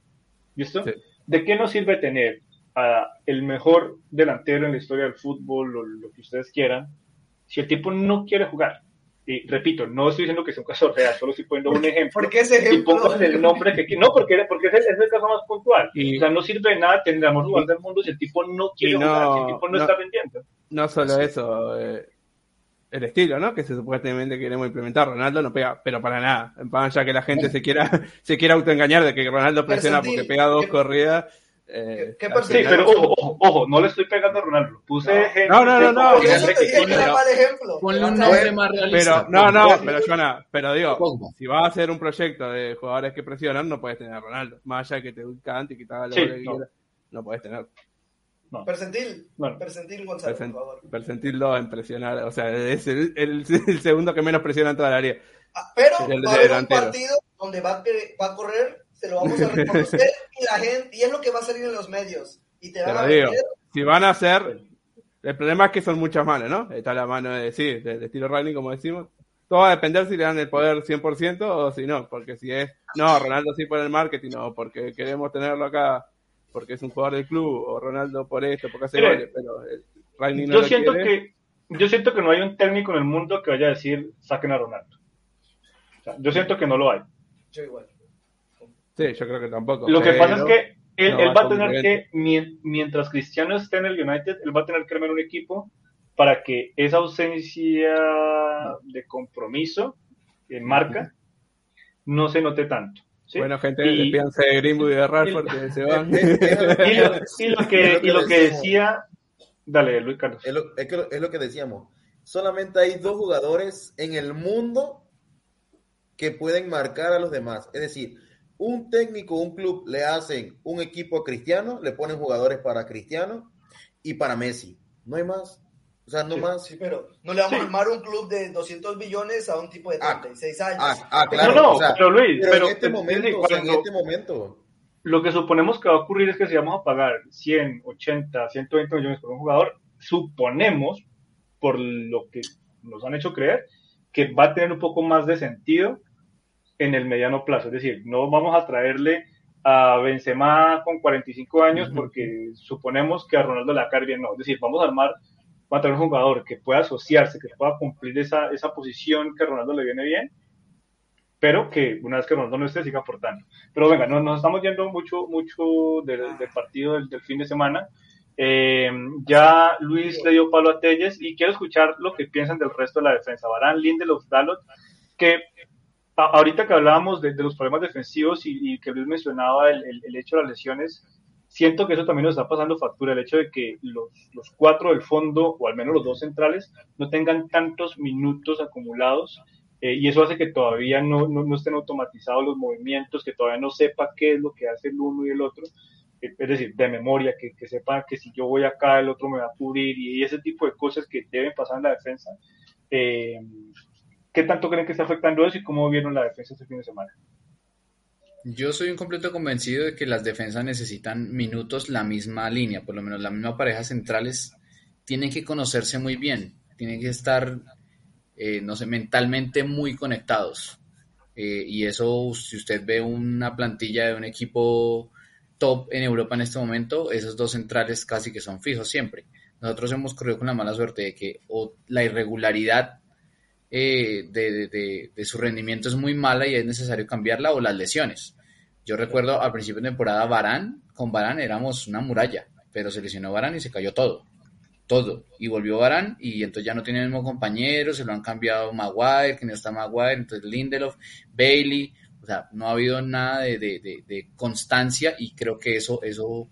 ¿Listo? ¿De qué nos sirve tener a el mejor delantero en la historia del fútbol o lo que ustedes quieran si el tipo no quiere jugar? Y repito, no estoy diciendo que sea un caso real, solo estoy poniendo un ejemplo. ¿Por qué ese ejemplo? Y el nombre que No, porque, porque es, el, es el caso más puntual. o sea, no sirve de nada tener más jugadores del mundo si el tipo no quiere jugar, si el tipo no, está vendiendo. No solo eso, eh, el estilo, ¿no? Que se supuestamente queremos implementar. Ronaldo no pega, pero para nada. Ya que la gente se quiera, se quiera autoengañar de que Ronaldo presiona porque pega dos corridas eh, ¿Qué, sí, pero ojo, ojo, no le estoy pegando a Ronaldo. Puse No, no, no, no. Ponle un nombre más realista. Pero, no, no, pero Joana, pero digo, si vas a hacer un proyecto de jugadores que presionan, no puedes tener a Ronaldo. Más allá de que te cante y que te haga lo que quieras, no puedes tener. No. Percentil, percentil Gonzalo, por favor. Percentil 2 en presionar, o sea, es el, el, segundo que menos presiona en toda la área. Ah, pero va a haber un partido donde va a, va a correr te lo vamos a reconocer y la gente, y es lo que va a salir en los medios. Y te van a digo, Si van a hacer, el problema es que son muchas manos, ¿no? Está la mano de, sí, de, estilo running, como decimos. Todo va a depender si le dan el poder 100% o si no, porque si es, no, Ronaldo sí por el marketing, o porque queremos tenerlo acá, porque es un jugador del club, o Ronaldo por esto, porque hace goles, pero el no yo siento que Yo siento que no hay un técnico en el mundo que vaya a decir, saquen a Ronaldo. yo siento que no lo hay. Yo igual. Sí, yo creo que tampoco. Lo que pasa es que él, va a tener que, mientras Cristiano esté en el United, él va a tener que armar un equipo para que esa ausencia de compromiso en marca no se note tanto. Bueno, gente, y, despídanse de Greenwood y de Rashford que se van. y, lo, que, y lo que decía... Dale, Luis Carlos. Es lo, es lo que decíamos. Solamente hay dos jugadores en el mundo que pueden marcar a los demás. Es decir, un técnico, un club le hacen un equipo a Cristiano, le ponen jugadores para Cristiano y para Messi. No hay más. O sea, no más. Sí, pero no le vamos a armar un club de 200 billones a un tipo de 36 ah, años. Ah, ah, claro. No, no, pero Luis, pero, en, este momento, o sea, en este momento. Lo que suponemos que va a ocurrir es que si vamos a pagar 100, 80, 120 millones por un jugador, suponemos, por lo que nos han hecho creer, que va a tener un poco más de sentido en el mediano plazo. Es decir, no vamos a traerle a Benzema con 45 años porque suponemos que a Ronaldo le va a caer bien. No, es decir, vamos a armar, va a tener un jugador que pueda asociarse, que pueda cumplir esa, esa posición que a Ronaldo le viene bien, pero que una vez que Ronaldo no esté siga aportando. Pero venga, no, nos estamos yendo mucho, mucho del, del partido del, del, fin de semana. Eh, ya Luis le dio palo a Telles y quiero escuchar lo que piensan del resto de la defensa. Barán, Lindelof, Dalot, que a, ahorita que hablábamos de, de, los problemas defensivos y, que Luis mencionaba el, el, hecho de las lesiones, siento que eso también nos está pasando factura, el hecho de que los, los cuatro del fondo, o al menos los dos centrales, no tengan tantos minutos acumulados. Eh, y eso hace que todavía no, no, no, estén automatizados los movimientos, que todavía no sepa qué es lo que hace el uno y el otro, eh, es decir, de memoria, que, que, sepa que si yo voy acá, el otro me va a cubrir y, y ese tipo de cosas que deben pasar en la defensa. Eh, ¿Qué tanto creen que está afectando eso y cómo vieron la defensa este fin de semana? Yo soy un completo convencido de que las defensas necesitan minutos la misma línea, por lo menos la misma pareja centrales tienen que conocerse muy bien, tienen que estar, eh, no sé, mentalmente muy conectados. Eh, y eso, si usted ve una plantilla de un equipo top en Europa en este momento, esos dos centrales casi que son fijos siempre. Nosotros hemos corrido con la mala suerte de que o la irregularidad eh, de, de, su rendimiento es muy mala y es necesario cambiarla o las lesiones. Yo recuerdo al principio de temporada Barán, con Barán éramos una muralla, pero se lesionó Barán y se cayó todo, todo. Y volvió Barán y entonces ya no tiene el mismo compañero, se lo han cambiado Maguire, que no está Maguire, entonces Lindelof, Bailey, o sea, no ha habido nada de, de, de constancia y creo que eso, eso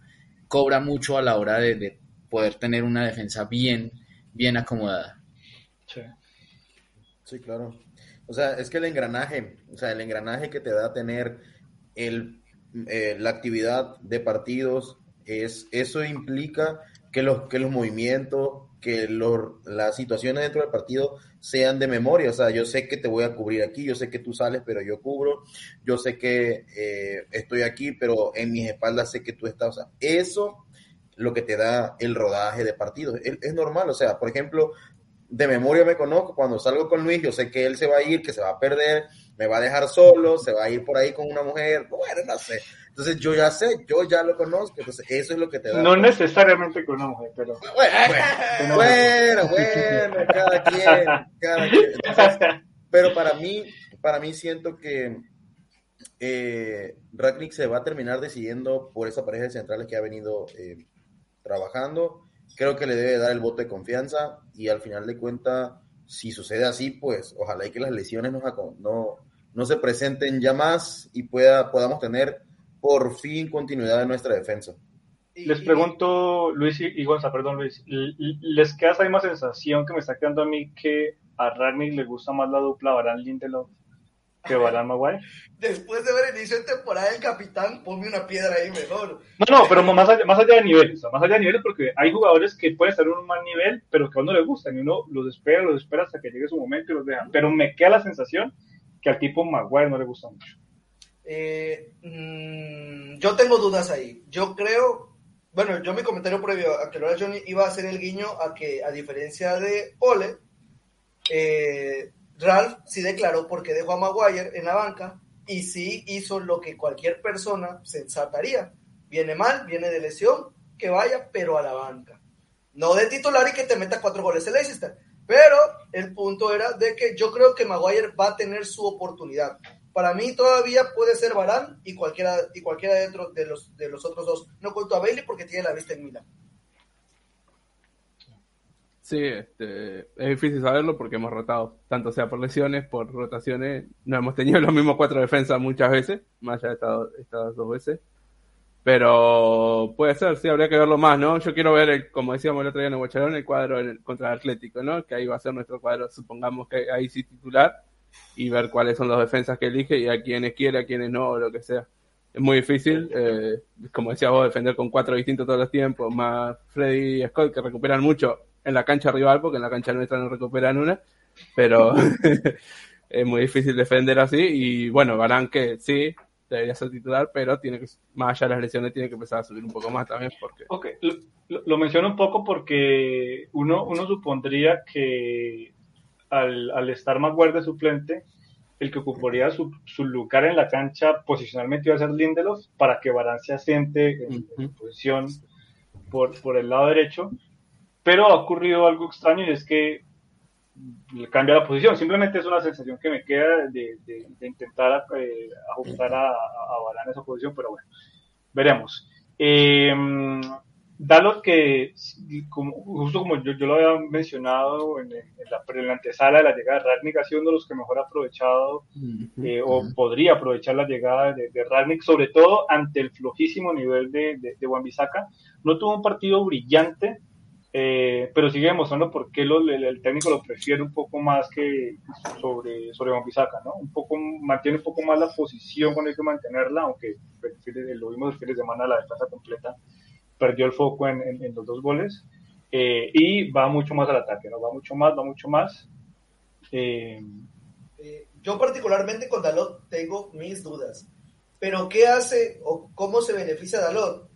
cobra mucho a la hora de, poder tener una defensa bien, bien acomodada. Sí. Sí, claro. O sea, es que el engranaje, o sea, el engranaje que te da tener el, eh, la actividad de partidos, es, eso implica que los, que los movimientos, que los, las situaciones dentro del partido sean de memoria. O sea, yo sé que te voy a cubrir aquí, yo sé que tú sales, pero yo cubro, yo sé que eh, estoy aquí, pero en mis espaldas sé que tú estás. O sea, eso lo que te da el rodaje de partidos. Es, es normal, o sea, por ejemplo, de memoria me conozco, cuando salgo con Luis, yo sé que él se va a ir, que se va a perder, me va a dejar solo, se va a ir por ahí con una mujer, bueno, no sé. Entonces yo ya sé, yo ya lo conozco, entonces eso es lo que te da. No necesariamente con una mujer, pero... Bueno, bueno, bueno, cada quien, cada quien. Entonces, pero para mí, para mí siento que eh, Ragnick se va a terminar decidiendo por esa pareja de centrales que ha venido eh, trabajando creo que le debe dar el voto de confianza y al final de cuentas, si sucede así, pues ojalá y que las lesiones no, no, no se presenten ya más y pueda, podamos tener por fin continuidad en nuestra defensa. Les pregunto, Luis y Gonza, perdón Luis, ¿les queda esa misma sensación que me está quedando a mí que a Ragnick le gusta más la dupla Barán Lindelof que Barán Maguire? Después de ver el inicio de temporada del capitán, ponme una piedra ahí mejor. No, no, pero más allá, más allá de niveles, o sea, más allá de niveles porque hay jugadores que pueden estar en un mal nivel, pero que a uno le gustan y uno los espera, los espera hasta que llegue su momento y los dejan. Pero me queda la sensación que al tipo Maguire no le gusta mucho. Eh, mmm, yo tengo dudas ahí. Yo creo, bueno, yo mi comentario previo a que lo Johnny iba a hacer el guiño a que, a diferencia de Ole, eh, Ralph sí declaró por qué dejó a Maguire en la banca y sí hizo lo que cualquier persona sensataría. Viene mal, viene de lesión, que vaya, pero a la banca. No de titular y que te meta cuatro goles el Leicester. Pero el punto era de que yo creo que Maguire va a tener su oportunidad. Para mí todavía puede ser Barán y cualquiera, y cualquiera dentro de los, de los otros dos. No cuento a Bailey porque tiene la vista en Milan. Sí, este, es difícil saberlo porque hemos rotado, tanto sea por lesiones, por rotaciones, no hemos tenido los mismos cuatro defensas muchas veces, más allá de estas, estas dos veces. Pero puede ser, sí, habría que verlo más, ¿no? Yo quiero ver, el, como decíamos el otro día en el Guacharón, el cuadro en el, contra el Atlético, ¿no? Que ahí va a ser nuestro cuadro, supongamos que ahí sí titular, y ver cuáles son los defensas que elige y a quienes quiere, a quienes no, o lo que sea. Es muy difícil, eh, como decías vos, defender con cuatro distintos todos los tiempos, más Freddy y Scott que recuperan mucho en la cancha rival, porque en la cancha nuestra no recuperan una, pero es muy difícil defender así. Y bueno, Barán que sí, debería ser titular, pero tiene que, más allá de las lesiones, tiene que empezar a subir un poco más también. Porque... Ok, lo, lo menciono un poco porque uno, uno supondría que al, al estar más de suplente, el que ocuparía su, su, lugar en la cancha posicionalmente iba a ser Lindelof para que Barán se asiente en, uh -huh. en posición por, por el lado derecho pero ha ocurrido algo extraño y es que le cambia la posición. Simplemente es una sensación que me queda de, intentar eh, ajustar a, a, esa posición, pero bueno, veremos. Eh, Dalot que, justo como yo, yo, lo había mencionado en, la, antesala de la llegada de Radnik, ha sido uno de los que mejor ha aprovechado eh, o podría aprovechar la llegada de, de sobre todo ante el flojísimo nivel de, de, de No tuvo un partido brillante, eh, pero sigue demostrando por qué el, técnico lo prefiere un poco más que sobre, sobre ¿no? Un poco, mantiene un poco más la posición cuando hay que mantenerla, aunque lo vimos el fin de semana la defensa completa perdió el foco en, los dos goles. Eh, y va mucho más al ataque, ¿no? Va mucho más, va mucho más. Eh, yo particularmente con Dalot tengo mis dudas. Pero ¿qué hace o cómo se beneficia Dalot?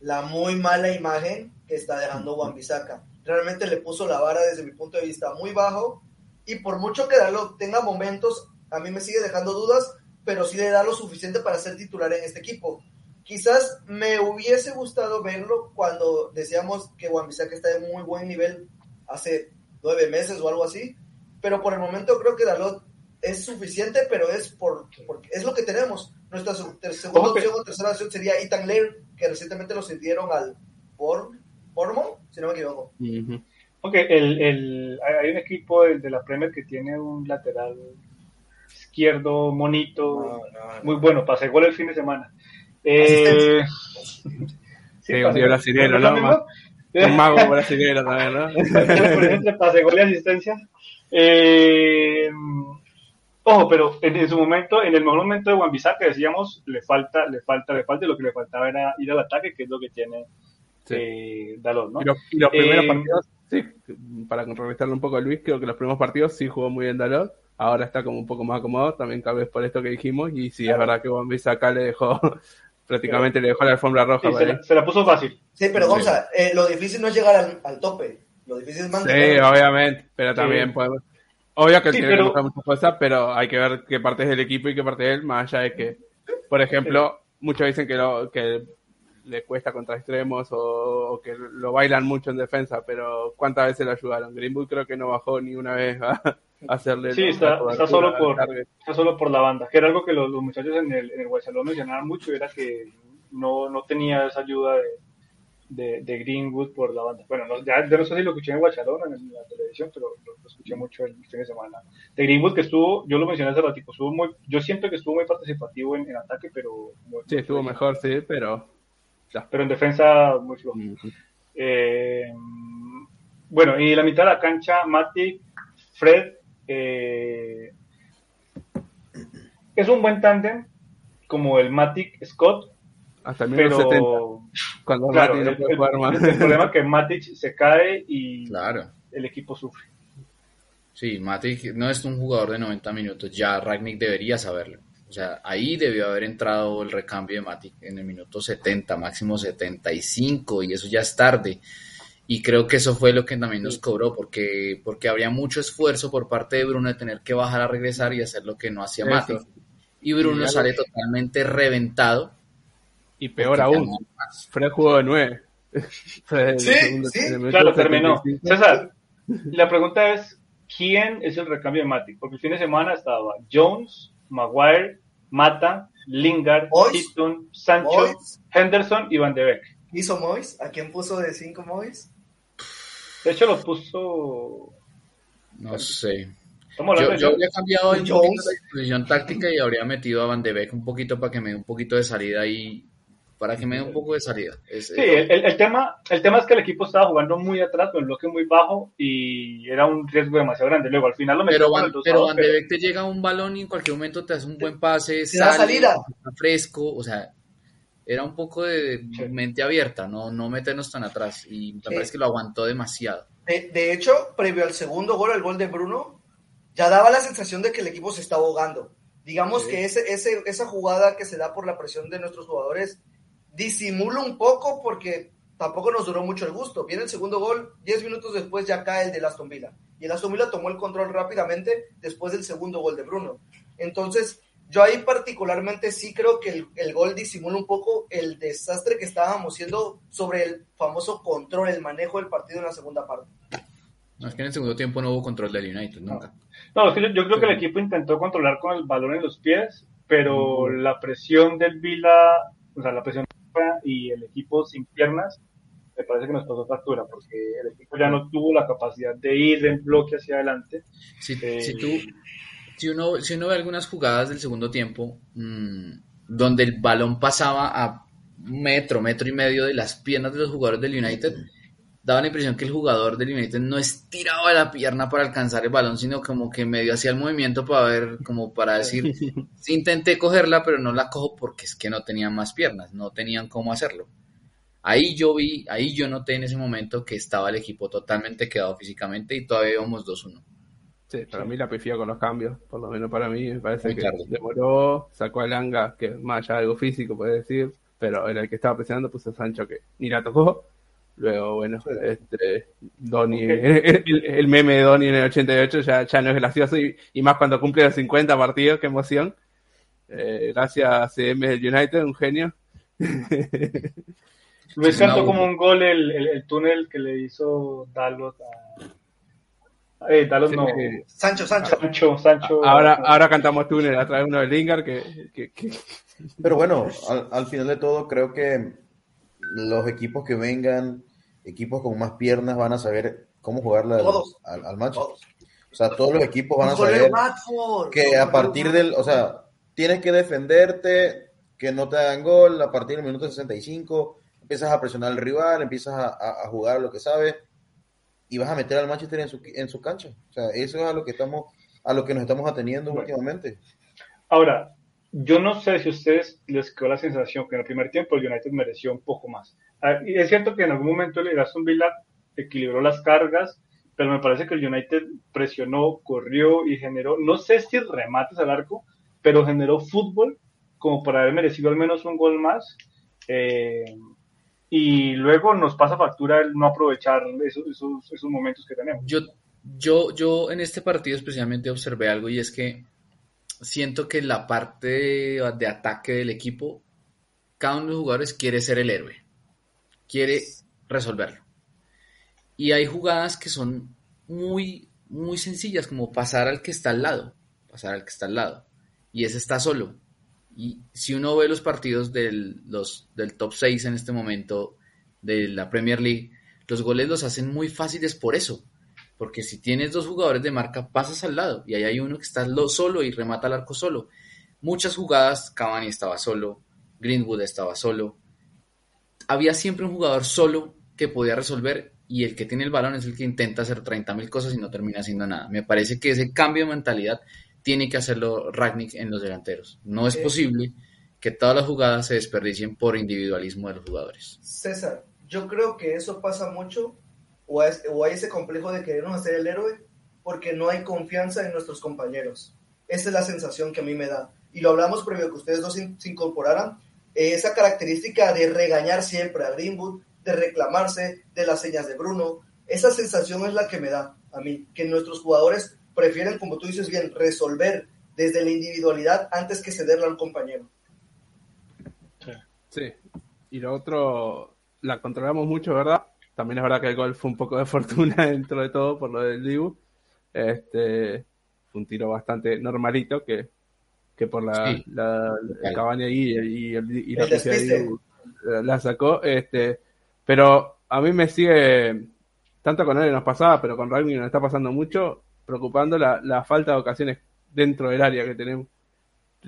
La muy mala imagen está dejando Juan Bisaca. Realmente le puso la vara desde mi punto de vista muy bajo y por mucho que Dalot tenga momentos, a mí me sigue dejando dudas, pero sí le da lo suficiente para ser titular en este equipo. Quizás me hubiese gustado verlo cuando decíamos que Juan Bisaca está en muy buen nivel hace nueve meses o algo así, pero por el momento creo que Dalot es suficiente, pero es por, es lo que tenemos. Nuestra segunda opción o tercera opción sería Ethan Lair, que recientemente lo sintieron al por Ormo, si no me equivoco. Ok, el, el, hay un equipo de, la Premier que tiene un lateral izquierdo monito, muy bueno, pasé gol el fin de semana. Eh, sí, sí brasileño, ¿no? Un mago brasileño también, ¿no? Pasé gol y asistencia. Eh, ojo, pero en, su momento, en el mejor momento de Juan que decíamos, le falta, le falta, le falta, y lo que le faltaba era ir al ataque, que es lo que tiene eh, Dalot, ¿no? Y los, primeros eh, partidos, sí, para contrarrestarle un poco a Luis, creo que los primeros partidos sí jugó muy bien Dalot, ahora está como un poco más acomodado, también tal vez por esto que dijimos, y sí, es verdad que Juan acá le dejó, prácticamente le dejó la alfombra roja. se, la, puso fácil. Sí, pero Gonza, eh, lo difícil no es llegar al, tope, lo difícil es mantener. Sí, obviamente, pero también podemos... Obvio que tiene pero... que muchas cosas, pero hay que ver qué parte es del equipo y qué parte es él, más allá de que, por ejemplo, muchos dicen que, lo, que le cuesta contra extremos o, que lo bailan mucho en defensa, pero ¿cuántas veces lo ayudaron? Greenwood creo que no bajó ni una vez a, hacerle. Sí, está, solo por, está solo por la banda, que era algo que los, muchachos en el, en el Guaysalón mencionaban mucho, era que no, no tenía esa ayuda de, de, Greenwood por la banda. Bueno, no, ya, yo no sé si lo escuché en Guaysalón, en, la televisión, pero lo, escuché mucho el fin de semana. De Greenwood que estuvo, yo lo mencioné hace ratito, estuvo muy, yo siento que estuvo muy participativo en, ataque, pero... sí, estuvo mejor, sí, pero pero en defensa muy flojo. Eh, bueno, y la mitad de la cancha, Matic, Fred, eh, es un buen tándem, como el Matic Scott. Hasta el pero, 70, cuando claro, el, problema es que Matic se cae y claro. el equipo sufre. Sí, Matic no es un jugador de 90 minutos, ya Ragnick debería saberlo. O sea, ahí debió haber entrado el recambio de Matic en el minuto 70, máximo 75, y eso ya es tarde. Y creo que eso fue lo que también nos cobró, porque, porque habría mucho esfuerzo por parte de Bruno de tener que bajar a regresar y hacer lo que no hacía Matic. Y Bruno sale totalmente reventado. Y peor aún, Fred jugó de 9. sí, sí, claro, terminó. César, la pregunta es, ¿quién es el recambio de Matic? Porque el fin de semana estaba Jones, Maguire, Mata, Lingard, Hitton, Sancho, Henderson y Van de Beek. ¿Hizo Mois? ¿A quién puso de 5 Mois? De hecho, lo puso. No sé. Yo, yo habría cambiado un poquito la disposición táctica y habría metido a Van de Beek un poquito para que me dé un poquito de salida y para que me dé un poco de salida. sí, el, tema, el tema es que el equipo estaba jugando muy atrás, con el bloque muy bajo y era un riesgo demasiado grande. Luego al final lo Pero Van, pero Van de Beek te llega un balón y en cualquier momento te hace un buen pase, sale, salida. fresco, o sea, era un poco de mente abierta, no, no meternos tan atrás y me parece que lo aguantó demasiado. De, hecho, previo al segundo gol, el gol de Bruno, ya daba la sensación de que el equipo se estaba ahogando. Digamos que ese, ese, esa jugada que se da por la presión de nuestros jugadores disimula un poco porque tampoco nos duró mucho el gusto. Viene el segundo gol, 10 minutos después ya cae el de Aston Villa. Y el Aston Villa tomó el control rápidamente después del segundo gol de Bruno. Entonces, Yo ahí particularmente sí creo que el, el, gol disimula un poco el desastre que estábamos haciendo sobre el famoso control, el manejo del partido en la segunda parte. No, es que en el segundo tiempo no hubo control del United, nunca. No, es que yo, yo creo que el equipo intentó controlar con el balón en los pies, pero la presión del Vila, o sea, la presión y el equipo sin piernas, me parece que nos pasó factura, porque el equipo ya no tuvo la capacidad de ir en bloque hacia adelante. Si, eh, si, tú, si, uno, si uno ve algunas jugadas del segundo tiempo, mmm, donde el balón pasaba a metro, metro y medio de las piernas de los jugadores del United, daba la impresión que el jugador del United no estiraba la pierna para alcanzar el balón, sino como que medio hacía el movimiento para ver, como para decir, sí, intenté cogerla, pero no la cojo porque es que no tenían más piernas, no tenían cómo hacerlo. Ahí yo vi, ahí yo noté en ese momento que estaba el equipo totalmente quedado físicamente y todavía íbamos 2-1. Sí, para mí la pifía con los cambios, por lo menos para mí, me parece Muy que tarde. demoró, sacó a Langa, que más allá de algo físico puede decir, pero era el que estaba presionando, puso a Sancho que ni la tocó, Luego, bueno, este, Donny, okay. el, el, meme de Donny en el 88 ya, ya no es gracioso y, y, más cuando cumple los 50 partidos, qué emoción. Eh, gracias CM del United, un genio. Luis cantó como un gol el, el, el, túnel que le hizo Dalot a... Eh, Dalot sí, no. Sancho, Sancho. Sancho, Sancho. Ahora, ahora cantamos túnel a través de uno de Lingard que, que, que... Pero bueno, al, al final de todo creo que los equipos que vengan equipos con más piernas van a saber cómo jugarle al, al, al, match. Todos. O sea, todos los equipos van a saber que a partir del, o sea, tienes que defenderte, que no te hagan gol, a partir del minuto 65 empiezas a presionar al rival, empiezas a, a, a jugar lo que sabes y vas a meter al Manchester en su, en su cancha. O sea, eso es a lo que estamos, a lo que nos estamos ateniendo bueno. últimamente. Ahora, yo no sé si a ustedes les quedó la sensación que en el primer tiempo el United mereció un poco más. Y es cierto que en algún momento el Aston Villa equilibró las cargas, pero me parece que el United presionó, corrió y generó, no sé si remates al arco, pero generó fútbol como para haber merecido al menos un gol más. Eh, y luego nos pasa factura el no aprovechar esos, esos, momentos que tenemos. Yo, yo, yo en este partido especialmente observé algo y es que siento que la parte de, ataque del equipo, cada uno de los jugadores quiere ser el héroe, quiere resolverlo. Y hay jugadas que son muy, muy sencillas, como pasar al que está al lado, pasar al que está al lado, y ese está solo. Y si uno ve los partidos del, los, del top 6 en este momento de la Premier League, los goles los hacen muy fáciles por eso, porque si tienes dos jugadores de marca, pasas al lado y ahí hay uno que está solo y remata al arco solo. Muchas jugadas, Cavani estaba solo, Greenwood estaba solo. Había siempre un jugador solo que podía resolver y el que tiene el balón es el que intenta hacer 30 mil cosas y no termina haciendo nada. Me parece que ese cambio de mentalidad tiene que hacerlo Ragnick en los delanteros. No es posible que todas las jugadas se desperdicien por individualismo de los jugadores. César, yo creo que eso pasa mucho o, es, o hay ese complejo de querernos hacer el héroe porque no hay confianza en nuestros compañeros. Esa es la sensación que a mí me da. Y lo hablamos previo que ustedes dos se incorporaran. Eh, esa característica de regañar siempre a Greenwood, de reclamarse de las señas de Bruno, esa sensación es la que me da a mí, que nuestros jugadores prefieren, como tú dices bien, resolver desde la individualidad antes que cederla a un compañero. Sí. Y lo otro, la controlamos mucho, ¿verdad? También es verdad que el gol fue un poco de fortuna dentro de todo por lo del Dibu. Este, un tiro bastante normalito que, que por la, sí. la, la cabaña ahí y, y, y la, Dibu, la, la sacó. Este, pero a mí me sigue, tanto con él nos pasaba, pero con Ragni nos está pasando mucho, preocupando la, la falta de ocasiones dentro del área que tenemos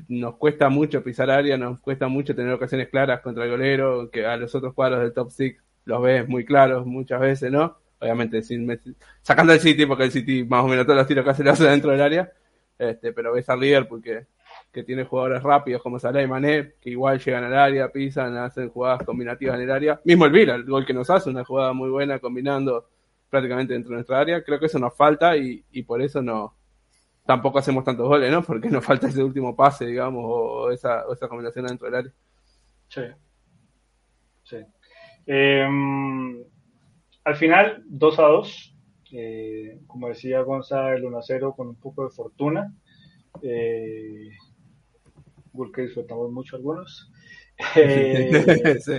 nos cuesta mucho pisar área, nos cuesta mucho tener ocasiones claras contra el golero, que a los otros cuadros del top 6 los ves muy claros muchas veces, ¿no? Obviamente sin sacando el City, porque el City más o menos todos los tiros que hace lo hace dentro del área, este, pero ves al Liverpool que, que tiene jugadores rápidos como Salah y Mané, que igual llegan al área, pisan, hacen jugadas combinativas en el área. Mismo el Vila, el gol que nos hace, una jugada muy buena combinando prácticamente dentro de nuestra área. Creo que eso nos falta y, por eso no tampoco hacemos tantos goles, ¿no? Porque nos falta ese último pase, digamos, o esa, combinación dentro del área. Sí. Sí. Eh, al final, 2 a 2. Eh, como decía Gonzalo, el 1 a 0 con un poco de fortuna. Eh, gol que disfrutamos mucho algunos. Eh, Sí.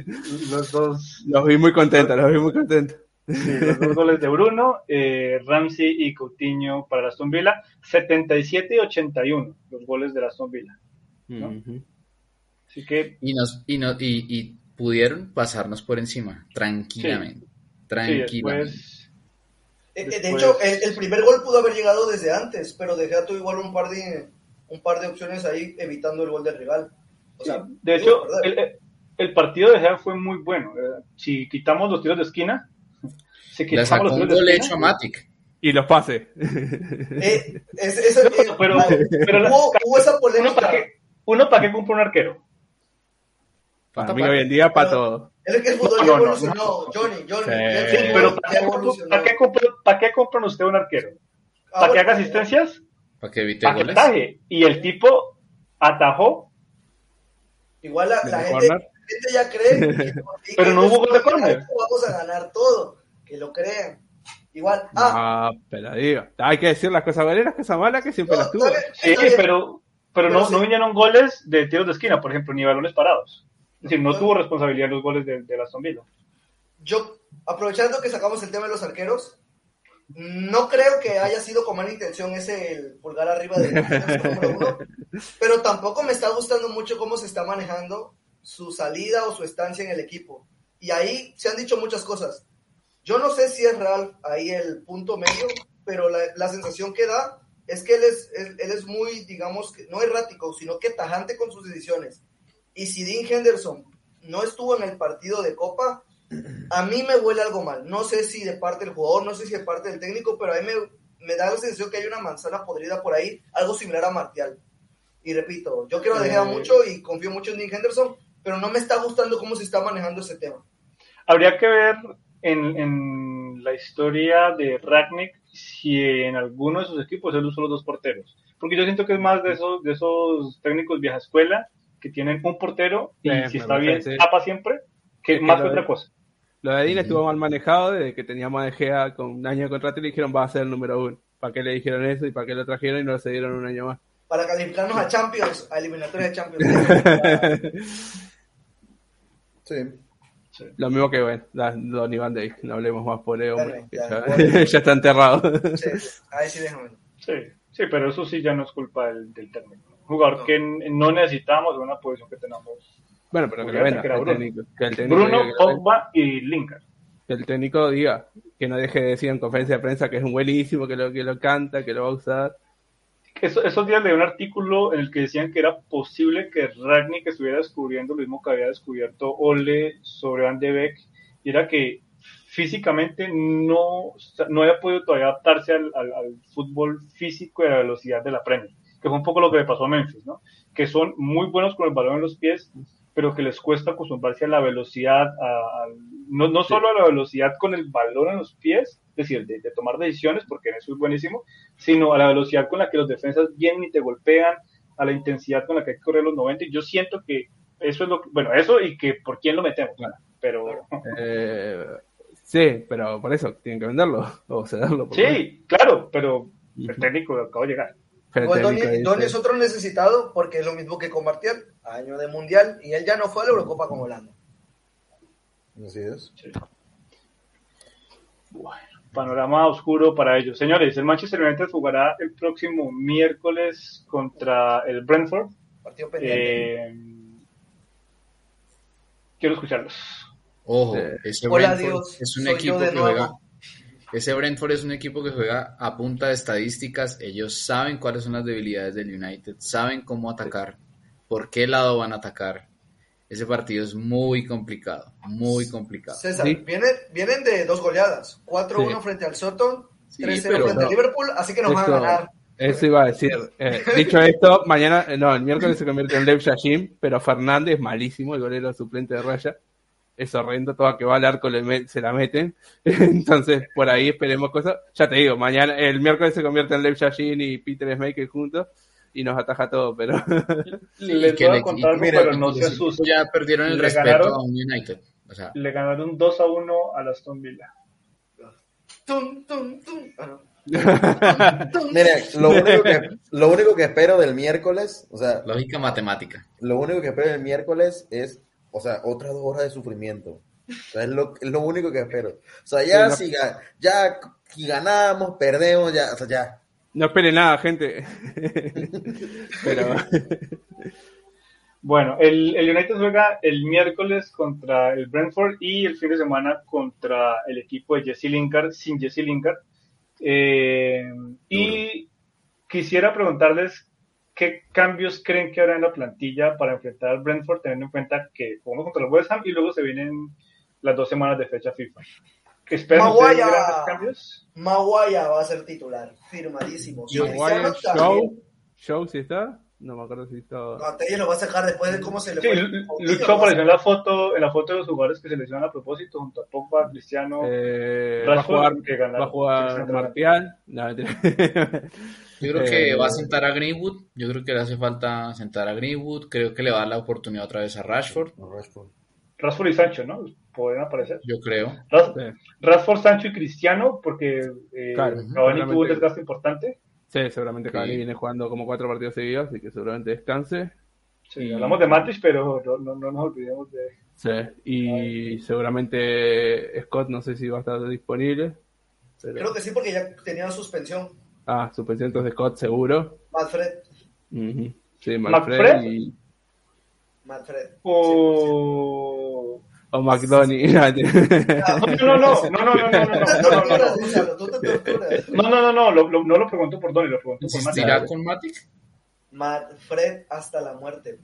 los dos Los vi muy contentos, los vi muy contentos. Sí, los dos goles de Bruno, eh, Ramsey y Coutinho para la Aston Villa, 77 y 81 los goles de la Aston Villa. Así que Y, nos, y, no, y, y pudieron pasarnos por encima, tranquilamente. sí, Tranquilamente. después, Eh, eh, De hecho, el, el primer gol pudo haber llegado desde antes, pero De Gea tuvo igual un par de un par de opciones ahí evitando el gol del rival. O sea, de hecho, el, el partido de Gea fue muy bueno. Si quitamos los tiros de esquina, si quitamos sacó los un tiros de gol esquina, hecho a Matic. Y los pases. Eh, es- es- eh, pero, pero la- hubo, hubo esa uno polémica. para qué, uno para qué compra un arquero. Para mí hoy en día, para todo. Es que el fútbol No, ya no, no, evolucionó, no. Johnny, Johnny. Sí. Sí, pero ¿para qué, evolucionó. ¿para qué compra- para qué compran usted un arquero? ¿Para que Ahora- haga asistencias? Para que evite ¿Para que goles. ataje? Y el tipo atajó, Igual la, ¿De la la gente, corner? la gente ya cree. que- Pero no hubo gol de nosotros corner. Vamos a ganar todo. Que lo crean. Igual. Ah, Ah, pero digo, hay que decir las cosas buenas, las cosas malas, que siempre no, las tuvo. Sí, pero, pero, Pero no, sí. no vinieron goles de tiros de esquina, por ejemplo, ni balones parados. Es decir, no No. tuvo responsabilidad en los goles de, de la Aston Villa. Yo, aprovechando que sacamos el tema de los arqueros, no creo que haya sido con mala intención ese el pulgar arriba de pero tampoco me está gustando mucho cómo se está manejando su salida o su estancia en el equipo. Y ahí se han dicho muchas cosas. Yo no sé si es real ahí el punto medio, pero la, la sensación que da es que él es, él, él es muy, digamos, no errático, sino que tajante con sus decisiones. Y si Dean Henderson no estuvo en el partido de Copa, a mí me huele algo mal. No sé si de parte del jugador, no sé si de parte del técnico, pero a mí me, me da la sensación que hay una manzana podrida por ahí, algo similar a Martial. Y repito, yo quiero dejar Eh. mucho y confío mucho en Dean Henderson, pero no me está gustando cómo se está manejando ese tema. Habría que ver en, en la historia de Ragnick si en alguno de sus equipos él usó los dos porteros. Porque yo siento que es más de esos, de esos técnicos vieja escuela que tienen un portero y Sí, si está bien, tapa siempre, que Es más que otra cosa. Lo de Dean estuvo mal manejado desde que teníamos a De Gea con un año de contrato y le dijeron va a ser el número uno. ¿Para qué le dijeron eso y para qué lo trajeron y no lo cedieron un año más? Para calificarnos a Champions, a eliminatorias de Champions. Sí. Lo mismo que, bueno, Donny Van de no hablemos más por él, hombre, ya, ya, bueno. ya está enterrado. Sí, ahí sí déjame. Sí, sí, pero eso sí ya no es culpa del, del técnico. Un jugador No. que no necesitamos en una posición que tenemos. Bueno, pero que Julián, venda, que era el Bruno. técnico. Que el técnico, Bruno, que. Pogba y Lingard. Que el técnico diga, que no deje de decir en conferencia de prensa que es un buenísimo, que lo, que lo canta, que lo va a usar. Eso- esos días leí un artículo en el que decían que era posible que Ragnick estuviera descubriendo lo mismo que había descubierto Ole sobre Van de Beek, y era que físicamente no, no había podido todavía adaptarse al, al- al fútbol físico y a la velocidad de la Premier, que fue un poco lo que le pasó a Memphis, ¿no? que son muy buenos con el balón en los pies, pero que les cuesta acostumbrarse a la velocidad, a- al- no, no solo a la velocidad con el balón en los pies, es decir, de, de tomar decisiones, porque en eso es buenísimo, sino a la velocidad con la que los defensas vienen y te golpean, a la intensidad con la que hay que correr los 90. Y yo siento que eso es lo que, bueno, eso y que por quién lo metemos, Claro. pero Eh, sí, pero por eso tienen que venderlo o cederlo. sí, claro, pero el técnico acaba de llegar. Dice- Donny es otro necesitado porque es lo mismo que con Martial, año de mundial, y él ya no fue a la Eurocopa con Holanda. Así es. Panorama oscuro para ellos. Señores, el Manchester United jugará el próximo miércoles contra el Brentford. Partido pendiente. Eh, quiero escucharlos. Ojo, ese Hola, Brentford Dios, es un equipo que nuevo. juega. Ese Brentford es un equipo que juega a punta de estadísticas. Ellos saben cuáles son las debilidades del United, saben cómo atacar, por qué lado van a atacar. Ese partido es muy complicado, muy complicado. César, Sí. viene- vienen de dos goleadas, 4-1 Sí. frente al Soton, Sí, 3-0 pero frente no. al Liverpool, así que nos van a ganar. Eso iba a decir. Eh, dicho esto, mañana, no, el miércoles se convierte en Lev pero Fernández, malísimo, el golero suplente de raya. Es horrendo, todo que va al arco le se la meten. Entonces, por ahí esperemos cosas. Ya te digo, mañana, el miércoles se convierte en Lev Yashin y Peter Schmeichel juntos y nos ataja todo, pero Les voy a le- contar algo, mira, pero no se asusten. Ya perdieron el Le respeto ganaron. a un United. O sea, Le ganaron 2 a 1 a Aston Villa. Tum, tum, tum. Ah, no. Mire, lo único, que, lo único que espero del miércoles, o sea, Lógica matemática. lo único que espero del miércoles es, o sea, otras dos horas de sufrimiento. O sea, es lo, es lo único que espero. O sea, ya Sí, no- si, ga- ya si ganamos, perdemos, ya, o sea, ya. No espere nada, gente. Pero Bueno, el, el United juega el miércoles contra el Brentford y el fin de semana contra el equipo de Jesse Lingard, sin Jesse Lingard. Eh, y quisiera preguntarles qué cambios creen que habrá en la plantilla para enfrentar al Brentford, teniendo en cuenta que jugamos contra el West Ham y luego se vienen las dos semanas de fecha FIFA. ¿Qué esperan Maguire. grandes cambios? Maguaya va a ser titular, firmadísimo. Cristiano Show. Show, si está. No me acuerdo si está. No, Telles lo va a sacar después de cómo se le Sí, fue. Lucho apareció en la foto, en la foto de los jugadores que se lesionan a propósito, junto a Pogba, Cristiano. Eh, va a Rashford, jugar, que ganaron. va a jugar. Martial. No. Yo creo que Eh, va a sentar a Greenwood. Yo creo que le hace falta sentar a Greenwood. Creo que le va a dar la oportunidad otra vez a Rashford. Rashford y Sancho, ¿no? Pueden aparecer. Yo creo. Sí. Rashford, Sancho y Cristiano, porque eh, Claro, Cavani tuvo un desgaste importante. Sí, seguramente Cavani Sí. viene jugando como cuatro partidos seguidos, así que seguramente descanse. Sí, Y- hablamos de Matic, pero no, no, no nos olvidemos de. Sí, y seguramente Scott no sé si va a estar disponible. pero- Creo que sí, porque ya tenía suspensión. Ah, suspensión entonces Scott seguro. Manfred. Sí, ¿Manfred? Manfred y... Manfred. O. o McDoney. Ah, No, no, no, no, no, no, no, no, no, no, no. No, no, no, no, lo- lo- no lo pregunto por Donny, lo pregunto por ¿Insistirá Matic. con Matic? Manfred hasta la muerte.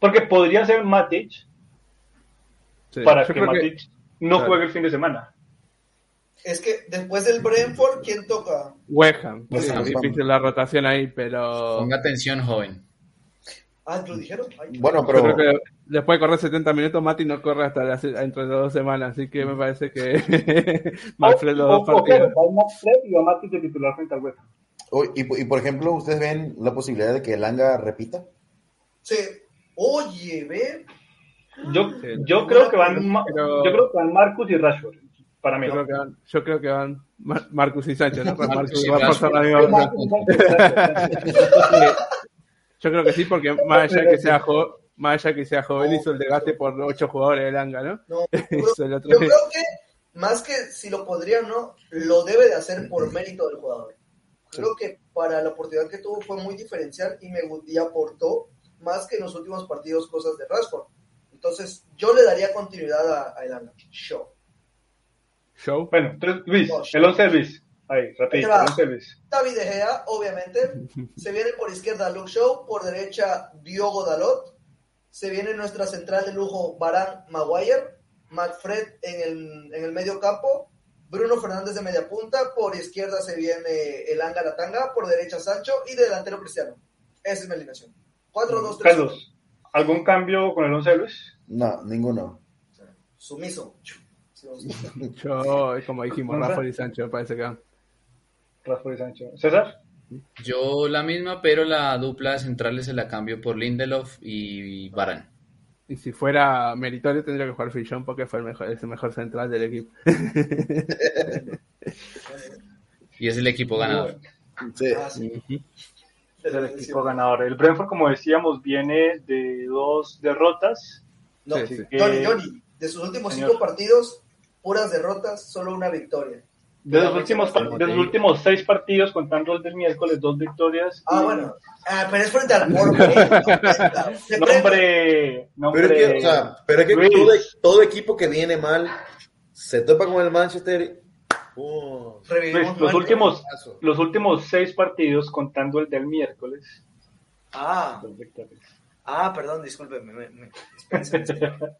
Porque podría ser Matic para que Matic no juegue el fin de semana. Es que después del Brentford, ¿quién toca? West Ham. West Sí, Ham. difícil la rotación ahí, pero... Ponga atención, joven. Ah, ¿lo dijeron? Ay, Bueno, Yo pero creo que después de correr 70 minutos, Mati no corre hasta las, entre las dos semanas, así que me parece que Manfred los O- dos o- o partidos. y va Matic de titular frente al Ham. oh, y, y, por ejemplo, ¿ustedes ven la posibilidad de que el Anga repita? Sí. Oye, ve. Yo, Sí. yo creo que van Pero- yo creo que van Marcus y Rashford para mí. Yo creo que van, yo creo que van Mar- Marcus y Sánchez, ¿no? Pues Marcus y va a pasar la misma Yo creo que sí, porque más allá que sea, jo- más allá que sea joven, hizo el desgaste por ocho jugadores del Anga, ¿no? No, yo creo, yo que más que si lo podría o no, lo debe de hacer por mérito del jugador. Creo que para la oportunidad que tuvo fue muy diferencial y me y aportó más que en los últimos partidos cosas de Rashford. Entonces, yo le daría continuidad a, a Elanga. Show. Show. Bueno, entonces, Luis, No, el 11 de Luis. Ahí, rapidito, va. el 11 de Luis. David De Gea, obviamente. Se viene por izquierda Luke Show, por derecha Diogo Dalot. Se viene nuestra central de lujo Barán Maguire, McFred en el, en el medio campo, Bruno Fernández de media punta, por izquierda se viene el Anga Latanga, por derecha Sancho y de delantero Cristiano. Esa es mi alineación. 4-2-3. Carlos, ¿algún cambio con el 11 de Luis? No, ninguno. Sumiso. Yo, como dijimos. Rafael y me parece que. Rashford y Sancho. ¿César? Yo la misma, pero la dupla de centrales se la cambio por Lindelof y Varane. Y si fuera meritorio tendría que jugar Fillon porque fue el mejor, es el mejor central del equipo. Y es el equipo ganador. Sí. Ah, sí. Es el equipo ganador. El Brentford, como decíamos, viene de dos derrotas. No, Sí, sí. Johnny, Johnny, de sus últimos Señor. cinco partidos, puras derrotas, solo una victoria. De los últimos, de los últimos seis partidos, contando el del miércoles, dos victorias. Ah, y- bueno. Ah, pero es frente al Porto. ¿eh? No, hombre, no, Pero es que, o sea, pero es que todo, todo equipo que viene mal se topa con el Manchester. Luis, los últimos, los últimos seis partidos, contando el del miércoles, Ah, dos victorias. Ah, perdón, discúlpeme. Me, me.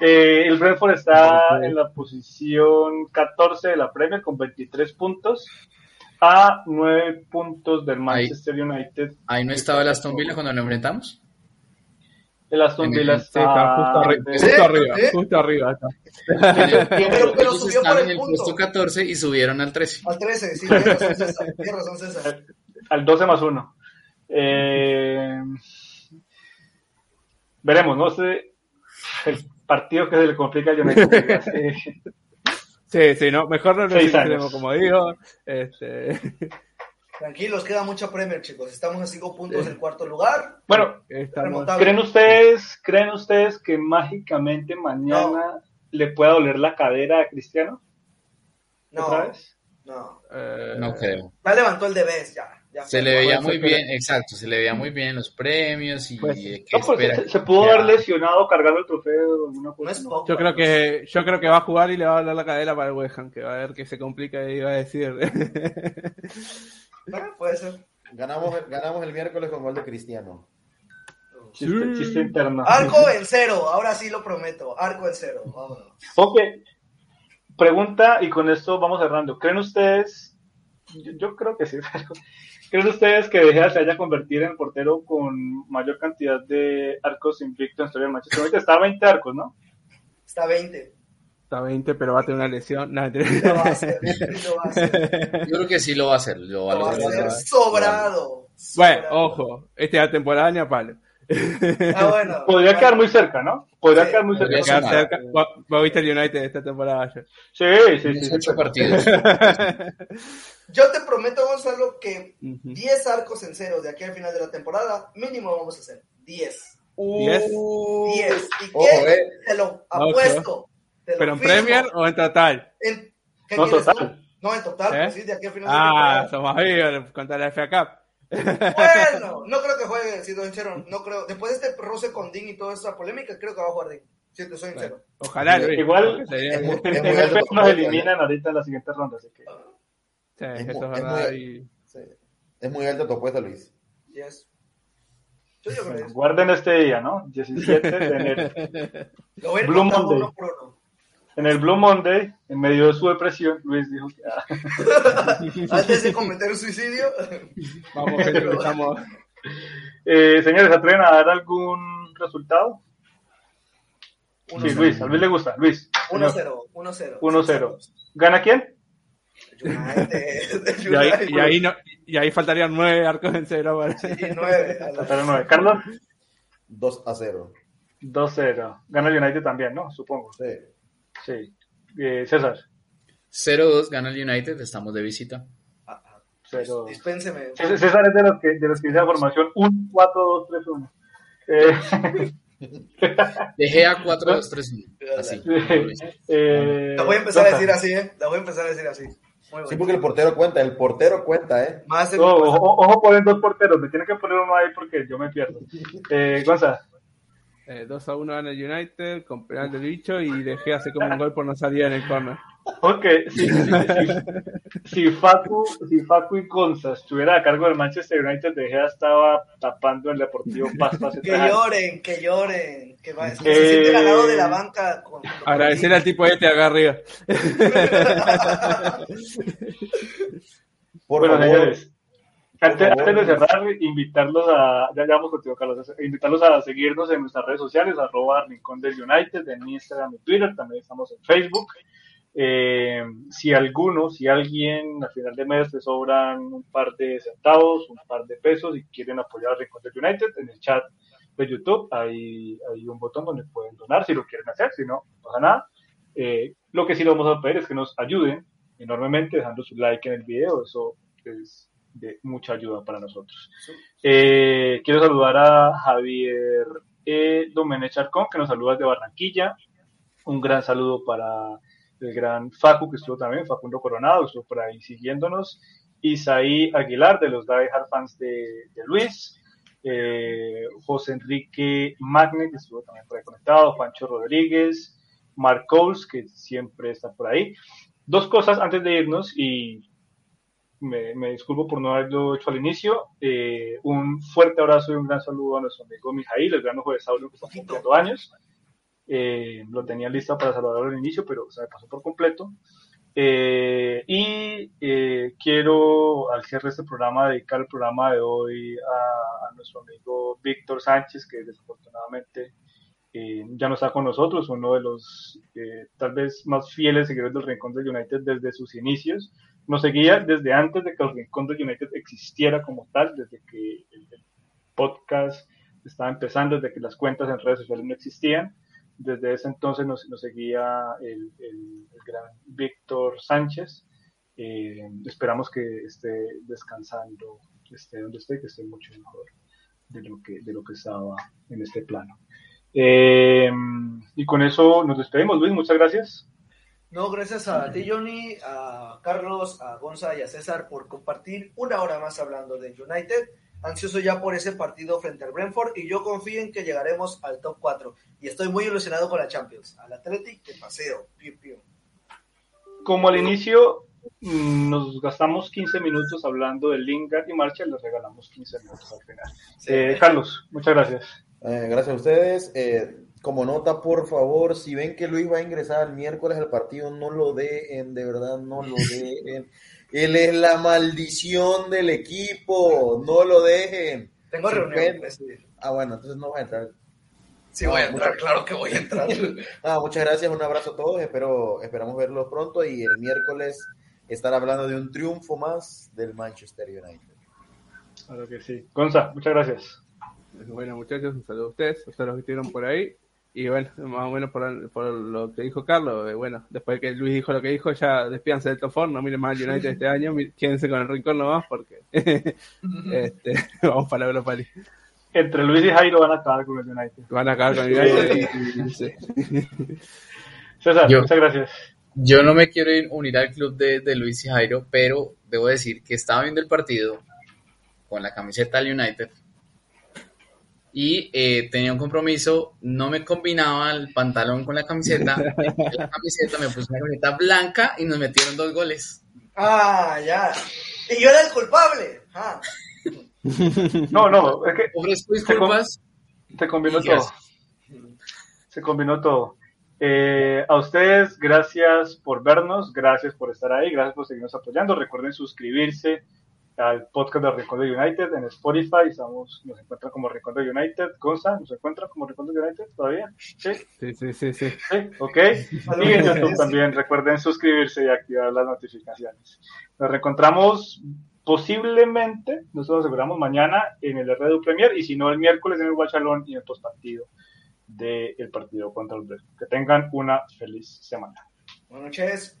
Eh, el Brentford está en la posición 14 de la Premier con 23 puntos a 9 puntos del Manchester United. Ahí no estaba el Aston Villa cuando lo enfrentamos. El Aston Villa está justo, está... arri- de- justo arriba, ¿Sí? justo arriba. está. Pero, pero Ellos subió por el en el punto. puesto 14 y subieron al 13. Al 13, sí, tienes razón, César. Tienes razón, César. al 12 más 1. Eh, veremos, ¿no? Este, el partido que se le complica a United. eh, Sí, sí, no, mejor no nos como digo. Este, Tranquilos, queda mucha Premier, chicos. Estamos a cinco puntos del cuarto lugar. Bueno, estamos. ¿creen ustedes, ¿creen ustedes que mágicamente mañana le pueda doler la cadera a Cristiano? ¿Otra No, vez? no. eh, No creo. Ya levantó el Debes, ya. ya Se le veía muy bien, exacto, se le veía muy bien en los premios y Pues, eh, No, ¿qué pues, espera? se, se pudo haber lesionado cargando el trofeo alguna No cosa. es ¿no? poco. Yo creo que yo creo que va a jugar y le va a dar la cadera para el West Ham, que va a ver que se complica y va a decir. Puede ser. Ganamos, el- ganamos el miércoles con gol de Cristiano. Chiste, chiste interno. Arco en cero, ahora sí lo prometo. Arco en cero, vámonos. Ok. Pregunta, y con esto vamos cerrando. ¿Creen ustedes, yo, yo creo que sí, pero ¿creen ustedes que De Gea se haya convertido en portero con mayor cantidad de arcos invicto en historia del Manchester United? Está a 20 arcos, ¿no? Está 20. Está 20, pero va a tener una lesión. No, Lo va a hacer. Lo va a hacer. Yo creo que sí lo va a hacer, lo va a Lo va a hacer sobrado. Bueno, sobrado. ojo, esta es la temporada ni a palo. Ah, bueno. Podría quedar muy cerca, ¿no? Podría Sí. quedar muy cerca. Podría Quedar cerca. El United esta temporada ya. Sí, sí, sí. 18 partidos. Yo te prometo, Gonzalo, que Ujú. 10 arcos en cero de aquí al final de la temporada, mínimo vamos a hacer. 10. ¿Diez? 10. ¿Y Ojo, qué? eh. Te lo apuesto. Te lo ¿Pero en. Premier o en total? En- ¿Qué No, total. tú? No, en total, ¿Eh? pues sí, de aquí al final de Ah, temporada. somos amigos contra la FA Cup. Bueno, no creo que juegue, si soy sincero, no creo. Después de este roce con Dean y toda esta polémica, creo que va a jugar Dean. Si te soy sincero. Ojalá, Luis. Igual- En, nos eliminan ahorita en la siguiente ronda, así que. Sí, Es eso es muy- y- Sí. Es muy alta tu apuesta, Luis. Yes. Yo Bueno, guarden este día, ¿no? 17 de enero. Lo voy a ir Blue Monday. uno por uno. En el Blue Monday, en medio de su depresión, Luis dijo que ah, Antes de cometer un suicidio. Vamos, estamos. Eh, señores, ¿atreven a dar algún resultado? Uno Sí, cero. Luis, a Luis le gusta. Luis. 1-0. 1-0. 1-0. ¿Gana quién? United. Y ahí, y ahí no, y ahí faltarían nueve arcos en cero. para- Sí, 9. A la- Faltaron nueve. Carlos, 2 a 0. 2-0. Gana el United también, ¿no? Supongo. Sí. Sí. Eh, César, 0-2 gana el United, estamos de visita. 0 Dispénseme. César es de los que, de los que dice la formación 1, 4, 2, 3, 1. Eh, Dejé a 4-2-3-1. Así. eh, La voy a empezar a decir así, ¿eh? La voy a empezar a decir así. Muy Sí, porque el portero cuenta, el portero cuenta, ¿eh? Más Oh, ojo, ojo, ponen dos porteros, me tienen que poner uno ahí porque yo me pierdo. Eh, Gonza, Eh, 2 a 1 gana el United con penal del bicho y dejé hace como un gol por no salir en el corner. ok, si, si, si, si Facu, si Facu y Gonza estuviera a cargo del Manchester United, De Gea estaba tapando el Deportivo Pasto hace Que lloren, que lloren. Que va, que Eh, se siente ganado de la banca. Con, con- Agradecer al tipo este acá arriba. Por bueno, favor. señores, antes, antes de cerrar, invitarlos a, ya, ya vamos contigo, Carlos, invitarlos a seguirnos en nuestras redes sociales, arroba Rincón del United, en Instagram y Twitter, también estamos en Facebook. Eh, si alguno, si alguien al final de mes le sobran un par de centavos, un par de pesos y quieren apoyar al Rincón del United, en el chat de YouTube hay, hay un botón donde pueden donar si lo quieren hacer, si no, no pasa nada. Eh, lo que sí lo vamos a pedir es que nos ayuden enormemente dejando su like en el video, eso es de mucha ayuda para nosotros. Eh, quiero saludar a Javier eh, Domenech Charcón, que nos saluda desde Barranquilla. Un gran saludo para el gran Facu, que estuvo también, Facundo Coronado, que estuvo por ahí siguiéndonos. Isaí Aguilar, de los Die Hard Fans de, de Luis. Eh, José Enrique Magne, que estuvo también por ahí conectado. Juancho Rodríguez. Mark Coles, que siempre está por ahí. Dos cosas antes de irnos y me, me disculpo por no haberlo hecho al inicio. Eh, un fuerte abrazo y un gran saludo a nuestro amigo Mijail, el gran de Saulo que está cumpliendo años. Eh, lo tenía listo para saludarlo al inicio, pero se me pasó por completo. Eh, y eh, quiero, al cierre de este programa, dedicar el programa de hoy a, a nuestro amigo Víctor Sánchez, que desafortunadamente eh, ya no está con nosotros, uno de los eh, tal vez más fieles seguidores del Rincón del United desde sus inicios. Nos seguía desde antes de que el Rincón del United existiera como tal, desde que el, el podcast estaba empezando, desde que las cuentas en redes sociales no existían. Desde ese entonces nos, seguía el, gran Víctor Sánchez. Eh, esperamos que esté descansando, esté donde esté, que esté mucho mejor de lo que, de lo que estaba en este plano. Eh, y con eso nos despedimos, Luis, muchas gracias. No, gracias a ti, Johnny, a Carlos, a Gonza y a César por compartir una hora más hablando de United. Ansioso ya por ese partido frente al Brentford y yo confío en que llegaremos al top 4. Y estoy muy ilusionado con la Champions. Al Athletic de paseo. Como al inicio mm, nos gastamos 15 minutos hablando de Lingard y Marshall, les regalamos 15 minutos al final. Eh, Carlos, muchas gracias. Eh, gracias a ustedes. Eh, como nota, por favor, si ven que Luis va a ingresar el miércoles al partido, no lo dejen, de verdad, no lo dejen. Él es la maldición del equipo, no lo dejen. Tengo reunión. Pues, ah, bueno, entonces no va a entrar. Sí, voy a entrar, claro que voy a entrar. ah, muchas gracias, un abrazo a todos, espero, esperamos verlos pronto y el miércoles estar hablando de un triunfo más del Manchester United. Claro que sí. Gonza, muchas gracias. Bueno, muchachos, un saludo a ustedes, a los que estuvieron por ahí. Y bueno, más o menos por, por lo que dijo Carlos, eh, bueno, después que Luis dijo lo que dijo, ya despídanse del Tofor, no miren más al United este año, quédense con el rincón nomás porque este, vamos para la Europa League. Entre Luis y Jairo van a acabar con el United. Van a acabar con el United. César, muchas gracias. Yo no me quiero unir al club de, de Luis y Jairo, pero debo decir que estaba viendo el partido con la camiseta del United y eh, tenía un compromiso, no me combinaba el pantalón con la camiseta, la camiseta me puse una camiseta blanca y nos metieron dos goles. Ah, ya. Y yo era el culpable. Ah. No, no, es que ofrezco disculpas. Se, combinó todo. Se combinó todo. Eh, a ustedes, gracias por vernos, gracias por estar ahí, gracias por seguirnos apoyando. Recuerden suscribirse al podcast de Rincón de United en Spotify. Estamos, nos encuentran como Rincón de United. Gonza, ¿nos encuentran como Rincón de United todavía? Sí, sí, sí. Sí, sí. ok. Y en YouTube también recuerden suscribirse y activar las notificaciones. Nos reencontramos posiblemente, nosotros aseguramos mañana en el RDU Premier y si no el miércoles en el Guachalón y en el postpartido del partido contra el Brest. Que tengan una feliz semana. Buenas noches.